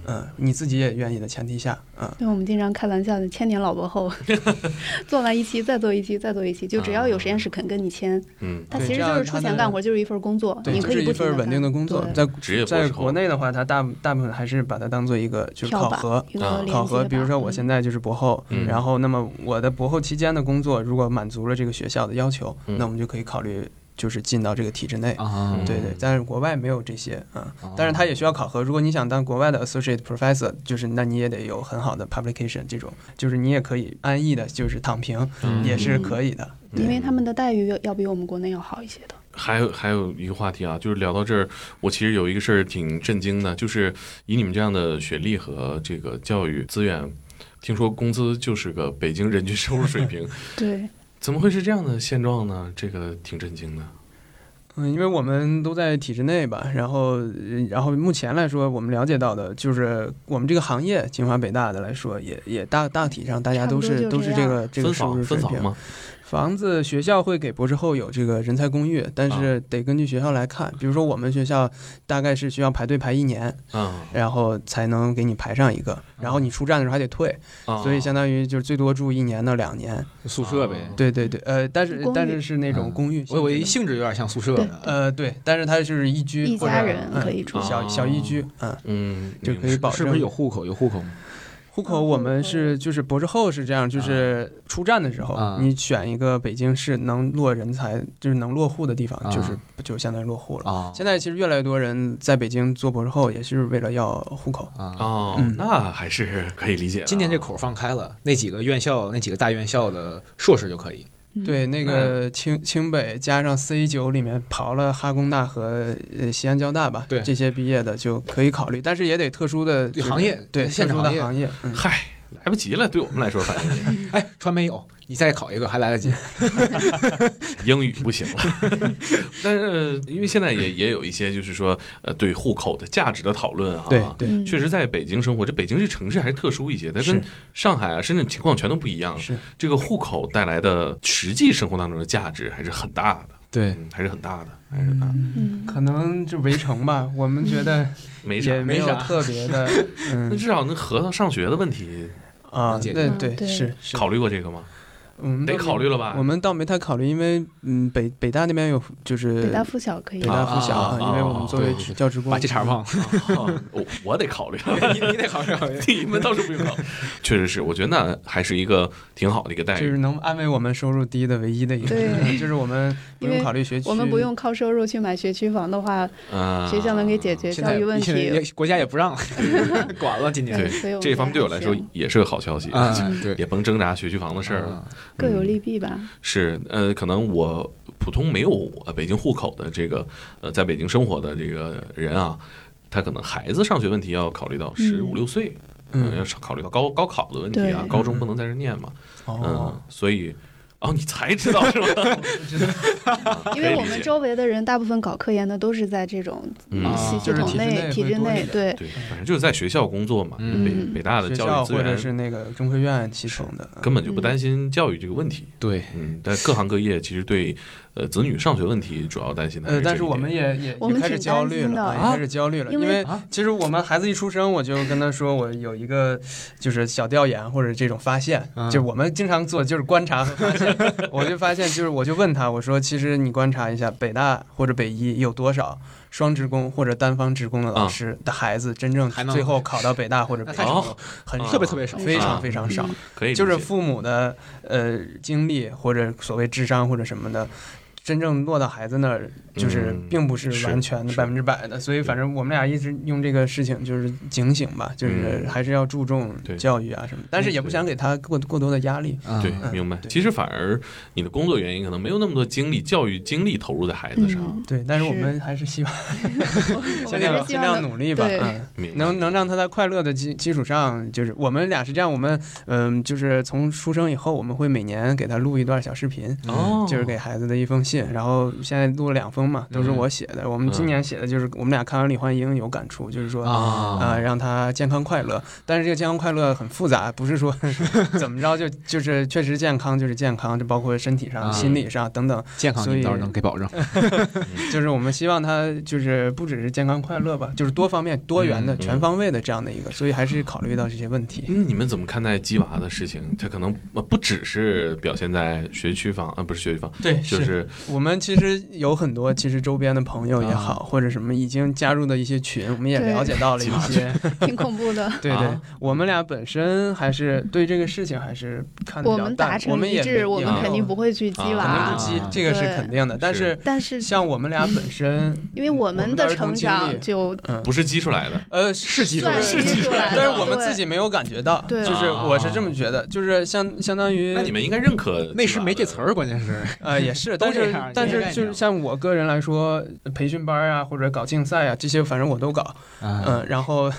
嗯，你自己也愿意的前提下，嗯。对，我们经常开玩笑的，千年老博后，做完一期再做一期再做一期，就只要有实验室肯跟你签，嗯他其实就是出钱干活，就是一份工作，对，你就是一可以不停地份稳定的工作，在职业在国内的话，他大大部分还是把它当做一个就是考核，啊考核。比如说我现在就是博后，嗯。然后那么我的博后期间的工作如果满足了这个学校的要求，嗯。那我们就可以考虑就是进到这个体制内。啊，对对，但是国外没有这些啊，哦但是他也需要考核。如果你想当国外的 associate professor，就是那你也得有很好的 publication，这种就是你也可以安逸的，就是躺平嗯也是可以的。因为他们的待遇要要比我们国内要好一些的。还有还有一个话题啊，就是聊到这儿，我其实有一个事儿挺震惊的，就是以你们这样的学历和这个教育资源，听说工资就是个北京人均收入水平，对，怎么会是这样的现状呢？这个挺震惊的。嗯，因为我们都在体制内吧，然后，呃然后目前来说，我们了解到的就是我们这个行业，清华北大的来说，也也大大体上大家都是都是这个这个收分房入水平。分房子学校会给博士后有这个人才公寓，但是得根据学校来看。比如说我们学校大概是需要排队排一年，嗯然后才能给你排上一个，然后你出站的时候还得退，啊，所以相当于就是最多住一年到两年。宿舍呗。对对对，呃，但是但是是那种嗯公寓性质的。我以为性质有点像宿舍。呃对，但是它就是一居或者一家人嗯可以住小小一居，嗯。嗯，就可以保是不是证有户口？有户口吗？户口我们是就是博士后是这样，就是出站的时候，啊你选一个北京市能落人才，就是能落户的地方，啊就是就相当于落户了。啊现在其实越来越多人在北京做博士后，也是为了要户口。啊！那还是可以理解。今年这口放开了，那几个院校、那几个大院校的硕士就可以。嗯。对，那个清清北加上 C 九里面刨了哈工大和呃西安交大吧，对这些毕业的就可以考虑，但是也得特殊的行业对特殊现场的行业。嗯，嗨，来不及了，对我们来说，反正 哎，传媒有，你再考一个还来得及。英语不行了，但是因为现在也也有一些就是说呃对户口的价值的讨论啊，对确实在北京生活，这北京这城市还是特殊一些，它跟是上海啊、深圳情况全都不一样。是。这个户口带来的实际生活当中的价值还是很大的，对，嗯，还是很大的，还是很大的，嗯，可能就围城吧，我们觉得 没啥也。没啥。特别的，那嗯至少那核桃上学的问题，啊，解对对决嗯对。是是，考虑过这个吗？得我们倒考虑了吧？我们倒没太考虑，因为嗯，北北大那边有就是北大附小可以北大附小啊啊啊因为我们作为教职工，把这茬忘了，哦 我我得考虑，你你得考虑考虑。你们倒是不用考虑。确实是，我觉得那还是一个挺好的一个待遇。就是能安慰我们收入低的唯一的一个，对就是我们不用考虑学区，我们不用靠收入去买学区房的话，啊，学校能给解决教育问题。国家也不让了，管了今年对这方面对我来说也是个好消息，啊，对，也甭挣扎学区房的事儿了。啊各有利弊吧。是，呃，可能我普通没有呃北京户口的这个呃在北京生活的这个人啊，他可能孩子上学问题要考虑到十五六岁，嗯，要嗯考虑到高高考的问题啊，高中不能在这念嘛，哦嗯，，所以哦，你才知道是吧？因为我们周围的人大部分搞科研的都是在这种系系就是体制统内、体制内，对，对，反正就是在学校工作嘛，嗯。北北大的教育资源或者是那个中科院系统的，根本就不担心教育这个问题。对，嗯，但各行各业其实对呃子女上学问题主要担心的呃。但是我们也也也开始焦虑了，也啊开始焦虑了，因为因为啊其实我们孩子一出生，我就跟他说，我有一个就是小调研或者这种发现，嗯就我们经常做就是观察和发现，我就发现就是我就问他，我说其实你观察一下北大或者北医有多少双职工或者单方职工的老师的孩子真正最后考到 北大或者北医那太少很少特别特别少非啊常非常少。可以就是父母的呃经历或者所谓智商或者什么的，真正落到孩子那儿，就是嗯并不是是完全的是百分之百的。所以反正我们俩一直用这个事情就是警醒吧，就是嗯还是要注重教育啊什么，但是也不想给他过过多的压力。啊对，嗯明白。其实反而你的工作原因可能没有那么多精力、教育精力投入在孩子上。嗯，对，但是我们还是希望 尽量尽量努力吧，嗯。能能让他在快乐的基基础上，就是我们俩是这样，我们嗯、就是从出生以后，我们会每年给他录一段小视频，哦，就是给孩子的一封信，然后现在录了两封嘛，都是我写的。我们今年写的就是我们俩看完《李焕英》有感触，就是说。啊呃，让他健康快乐，但是这个健康快乐很复杂，不是说 怎么着就就是确实健康就是健康，就包括身体上、啊心理上等等，健康所以你倒是能给保证 就是我们希望他就是不只是健康快乐吧，就是多方面、多元的、嗯全方位的这样的一个，所以还是考虑到这些问题。嗯，你们怎么看待鸡娃的事情？他可能呃不只是表现在学区房，啊，不是学区房，对，就是我们其实有很多，其实周边的朋友也啊。好，或者什么已经加入的一些群，我们也了解到了一些。挺恐怖的。对对。啊，我们俩本身还是对这个事情还是看得我比较淡我们达成们也一致，我们肯定不会去鸡啊肯定不，激啊，这个是肯定的。但是但是像我们俩本身，因为我们的成长就嗯，不是激出来的。呃是激算是激出来的，但是我们自己没有感觉到，对。就是我是这么觉得，就是相相当于那你们应该认可那时没这词儿，关键是。呃，也是，都但是但是就是像我个人来说，培训班啊或者搞竞赛啊这些，反正我都搞，啊嗯，然后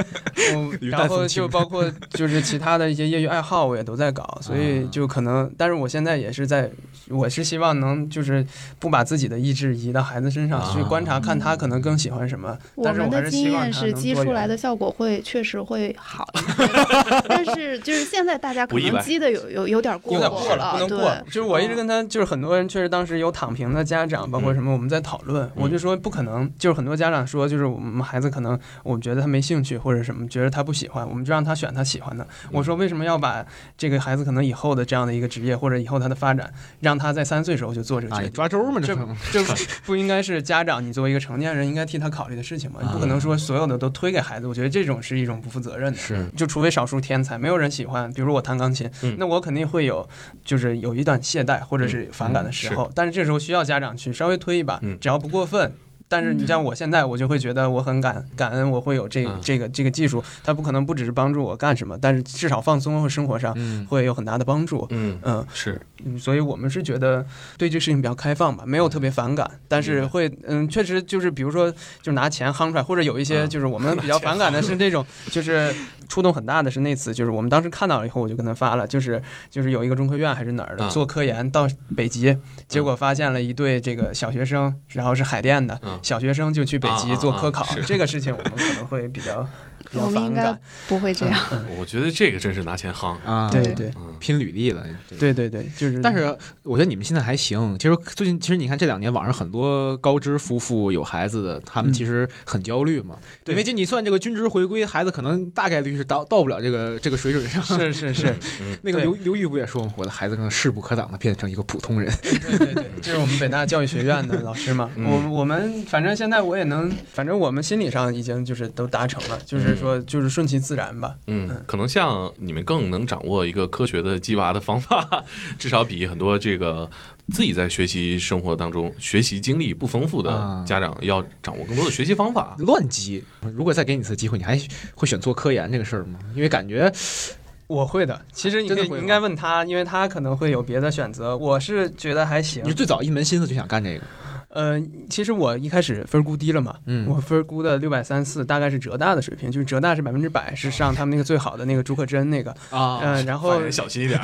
然后就包括就是其他的一些业余爱好，我也都在搞，所以啊就可能，但是我现在也是在，我是希望能就是不把自己的意志移到孩子身上去啊观察，看他可能更喜欢什么，我但是我们的经是希望验是他能多元激出来的效果会确实会好一些，但是就是现在大家可能积的有有有点过有点过了，不能过对。。就是我一直跟他，就是很多人确实当时有躺平的家长，包括什么，我们在讨论，我就说不可能，就是很多家长说，就是我们孩子可能我们觉得他没兴趣或者什么，觉得他不喜欢，我们就让他选他喜欢的。我说为什么要把这个孩子可能以后的这样的一个职业或者以后他的发展，让他在三岁时候就做这个？抓周嘛，这这 不应该是家长，你作为一个成年人应该替他考虑的事情吗？你不可能说所有的都推给孩子，我觉得这种是一种不负责任的。是就除非少数天才，没有人喜欢，比如我弹钢琴，嗯那我肯定会有，就是有一段懈怠或者是反感的时候，但是这时候需要家长去稍微推一把，嗯。只要不过分。但是你像我现在，我就会觉得我很感感恩，我会有这嗯。这个这个技术，它不可能不只是帮助我干什么，但是至少放松和生活上嗯。会有很大的帮助。嗯，嗯，是。嗯所以我们是觉得对这事情比较开放吧，没有特别反感，但是会嗯，确实就是比如说就拿钱夯出来，或者有一些嗯就是我们 比较反感的是那种，就是触动很大的是那次，就是我们当时看到了以后，我就跟他发了，就是就是有一个中科院还是哪儿的嗯做科研到北极，结果发现了一对这个小学生，然后是海淀的嗯小学生就去北极做科考。这个事情我们可能会比较比较我们应该反感。不会这样。我觉得这个真是拿钱夯。啊，对对嗯，拼履历了。对对对，就是。但是我觉得你们现在还行。其实最近，其实你看这两年网上很多高知夫妇有孩子的，他们嗯其实很焦虑嘛。对因为就你算这个均值回归，孩子可能大概率是到到不了这个这个水准上。是是是，那个刘刘玉不也说吗？我的孩子可能势不可挡的变成一个普通人。对对对，这是我们北大教育学院的老师嘛。嗯我我们反正现在我也能，反正我们心理上已经就是都达成了，就是说就是顺其自然吧。嗯，可能像你们更能掌握一个科学的鸡娃的方法，至少比很多这个自己在学习生活当中学习经历不丰富的啊家长要掌握更多的学习方法。乱激。如果再给你一次机会，你还会选做科研这个事儿吗？因为感觉我会的，其实你应该问他，因为他可能会有别的选择。我是觉得还行你是。最早一门心思就想干这个。呃，其实我一开始分估低了嘛，嗯我分估的六百三四，大概是浙大的水平，就是浙大是百分之百是上他们那个最好的那个朱克珍那个，啊嗯、然后小心一点，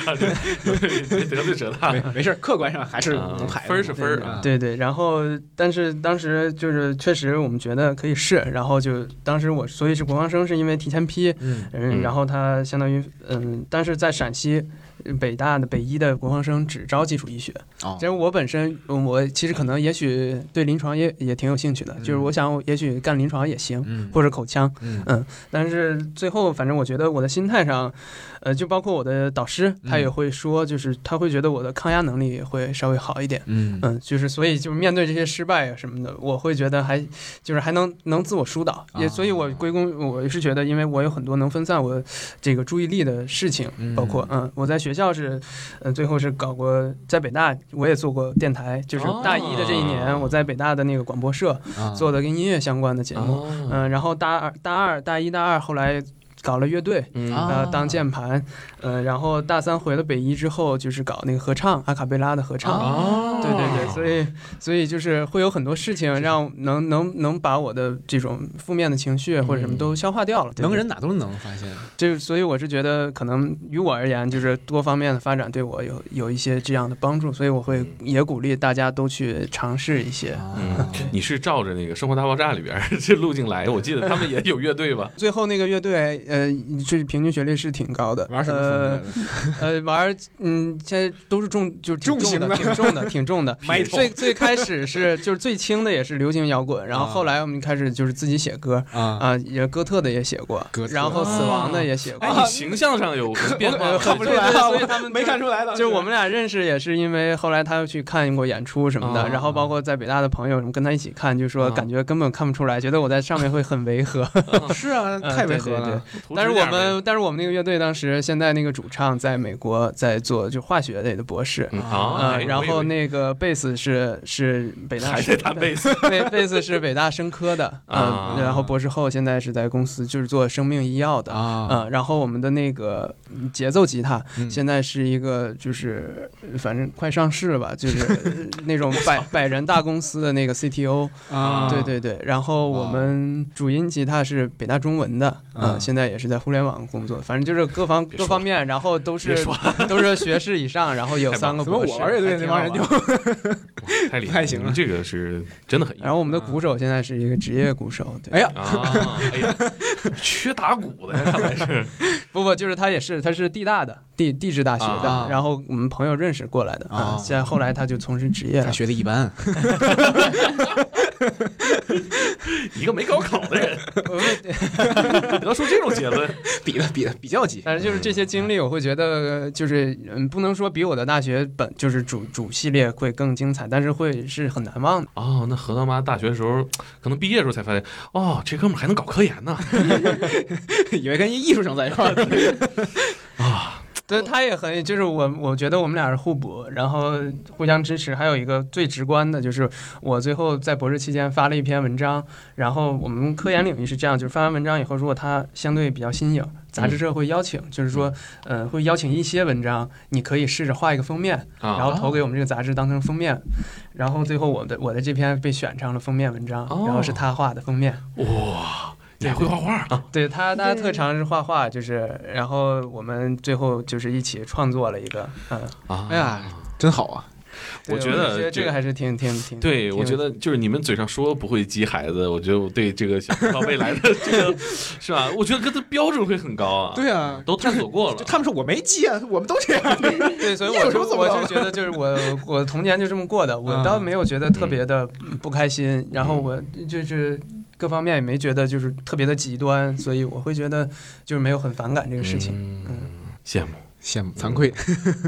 别得罪浙大没。事儿，客观上还是啊能排的分是分儿啊对对，然后但是当时就是确实我们觉得可以试，然后就当时我所以是国防生是因为提前批，嗯然后他相当于嗯，但是在陕西。北大的北医的国防生只招基础医学，哦。其实我本身嗯我其实可能也许对临床也也挺有兴趣的，就是我想我也许干临床也行，嗯。或者口腔，嗯。但是最后，反正我觉得我的心态上，呃，就包括我的导师，他也会说，就是他会觉得我的抗压能力会稍微好一点。嗯。嗯，就是所以就是面对这些失败啊什么的，我会觉得还就是还能能自我疏导，也啊所以我归功我是觉得，因为我有很多能分散我这个注意力的事情，嗯。包括嗯，我在学校是，呃，最后是搞过在北大我也做过电台，就是大一的这一年，哦我在北大的那个广播社啊。做的跟音乐相关的节目，哦，嗯，然后大二、大二、大一、大二，后来搞了乐队，呃，当键盘，呃，然后大三回了北医之后，就是搞那个合唱，阿卡贝拉的合唱。哦，对对对，所以所以就是会有很多事情让能能能把我的这种负面的情绪或者什么都消化掉了。对能人哪都能发现。这所以我是觉得可能于我而言，就是多方面的发展对我有有一些这样的帮助，所以我会也鼓励大家都去尝试一些。嗯，你是照着那个《生活大爆炸》里边 这路径来，我记得他们也有乐队吧？最后那个乐队，呃，这平均学历是挺高的，玩什么呃？呃，玩，嗯，现在都是重，就是重型的挺重的，挺重的。最 最开始是就是最轻的也是流行摇滚，然后啊后来我们开始就是自己写歌啊啊，也哥特的也写过然后死亡的也写过哎，。你形象上有变化吗？看不出来所以他们没看出来的，就是我们俩认识也是因为后来他又去看过演出什么啊的，然后包括在北大的朋友什么跟他一起看，就说啊感觉根本看不出来，觉得我在上面会很违和。是啊，嗯太违和了。但是我们，但是我们那个乐队当时现在那个主唱在美国在做就化学类的博士，嗯然后那个贝斯是是北大还在弹贝斯，贝贝斯是北大生科的，啊嗯，然后博士后现在是在公司就是做生命医药的。啊，嗯，然后我们的那个嗯节奏吉他嗯现在是一个就是呃反正快上市了吧，就是呃 那种百百人大公司的那个 CTO，啊，对对对。然后我们主音吉他是北大中文的，啊嗯，现在也是在互联网工作，反正就是各方各方面，然后都是都是学士以上，然后有三个博士。我玩乐队那帮人就 太厉害，太行了这个是真的很。然后我们的鼓手现在是一个职业鼓手，对。哎呀，啊，哎呀，缺打鼓的呀，看来是 不不，就是他也是，他是地大的，地地质大学的，啊然后我们朋友认识过来的啊现在后来他就从事职业他了。学的一般，一个没高考的人，得出这种结论，比的比的比较级。但是就是这些经历，我会觉得就是嗯，不能说比我的大学本就是主主系列会更精彩，但是会是很难忘的。哦，那何他妈大学的时候，可能毕业的时候才发现，哦，这哥们还能搞科研呢，以为跟一艺术生在一块儿呢。啊，对，他也很，就是我，我觉得我们俩是互补，然后互相支持。还有一个最直观的，就是我最后在博士期间发了一篇文章，然后我们科研领域是这样，就是发完文章以后，如果它相对比较新颖，杂志社会邀请，就是说，呃，会邀请一些文章，你可以试着画一个封面，啊然后投给我们这个杂志当成封面，然后最后我的我的这篇被选上了封面文章，哦然后是他画的封面。哇，你还会画画啊？对他，他对特长是画画，就是，然后我们最后就是一起创作了一个，嗯，啊哎呀，真好啊！我觉得这觉这个还是挺挺挺，对，我觉得就是你们嘴上说不会激孩子，我觉得我对这个小葡萄未来的这个 是吧？我觉得跟他标准会很高啊。对啊，都探索过了就。他们说我没激啊，我们都这样。对，所以我就我就觉得就是我我童年就这么过的，我嗯倒没有觉得特别的不开心，然后我就是各方面也没觉得就是特别的极端，所以我会觉得就是没有很反感这个事情。嗯，羡慕。羡慕惭愧，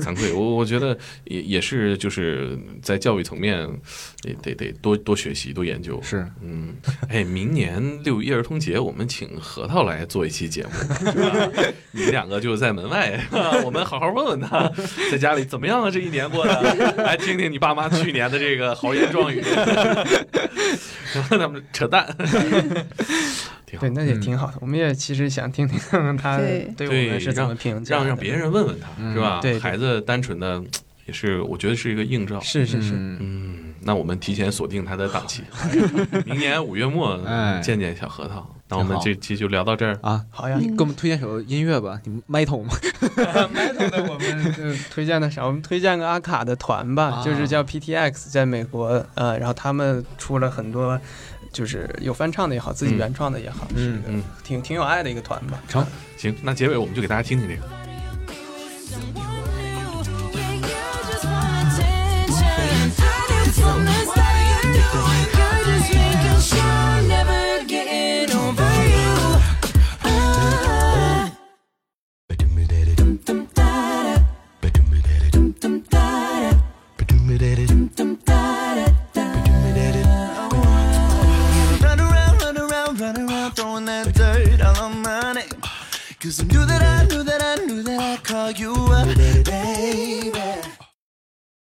惭愧，我我觉得也也是，就是在教育层面，得得得多多学习，多研究。是嗯，哎，明年六一儿童节，我们请核桃来做一期节目，是吧？你们两个就在门外，我们好好问问他，在家里怎么样啊？这一年过的，来听听你爸妈去年的这个豪言壮语，然后他们扯淡，挺好对，。那也挺好的。我们也其实想听听 他对对我们是怎么评价，让让别人问问他，嗯是吧？对对孩子单纯的也是，我觉得是一个映照。是是是，嗯嗯，那我们提前锁定他的档期，明年五月末哎见见小核桃。那我们这期就聊到这儿。啊，好呀。你给我们推荐首音乐吧，你 metal 吗？metal 的我们就推荐的啥，我们推荐个阿卡的团吧，啊就是叫 PTX，在美国，呃，然后他们出了很多，就是有翻唱的也好，自己嗯原创的也好，嗯是个嗯挺挺有爱的一个团吧。成，行，那结尾我们就给大家听听这个。Run Cause I knew that I knew that I knew that I'd call you up, baby.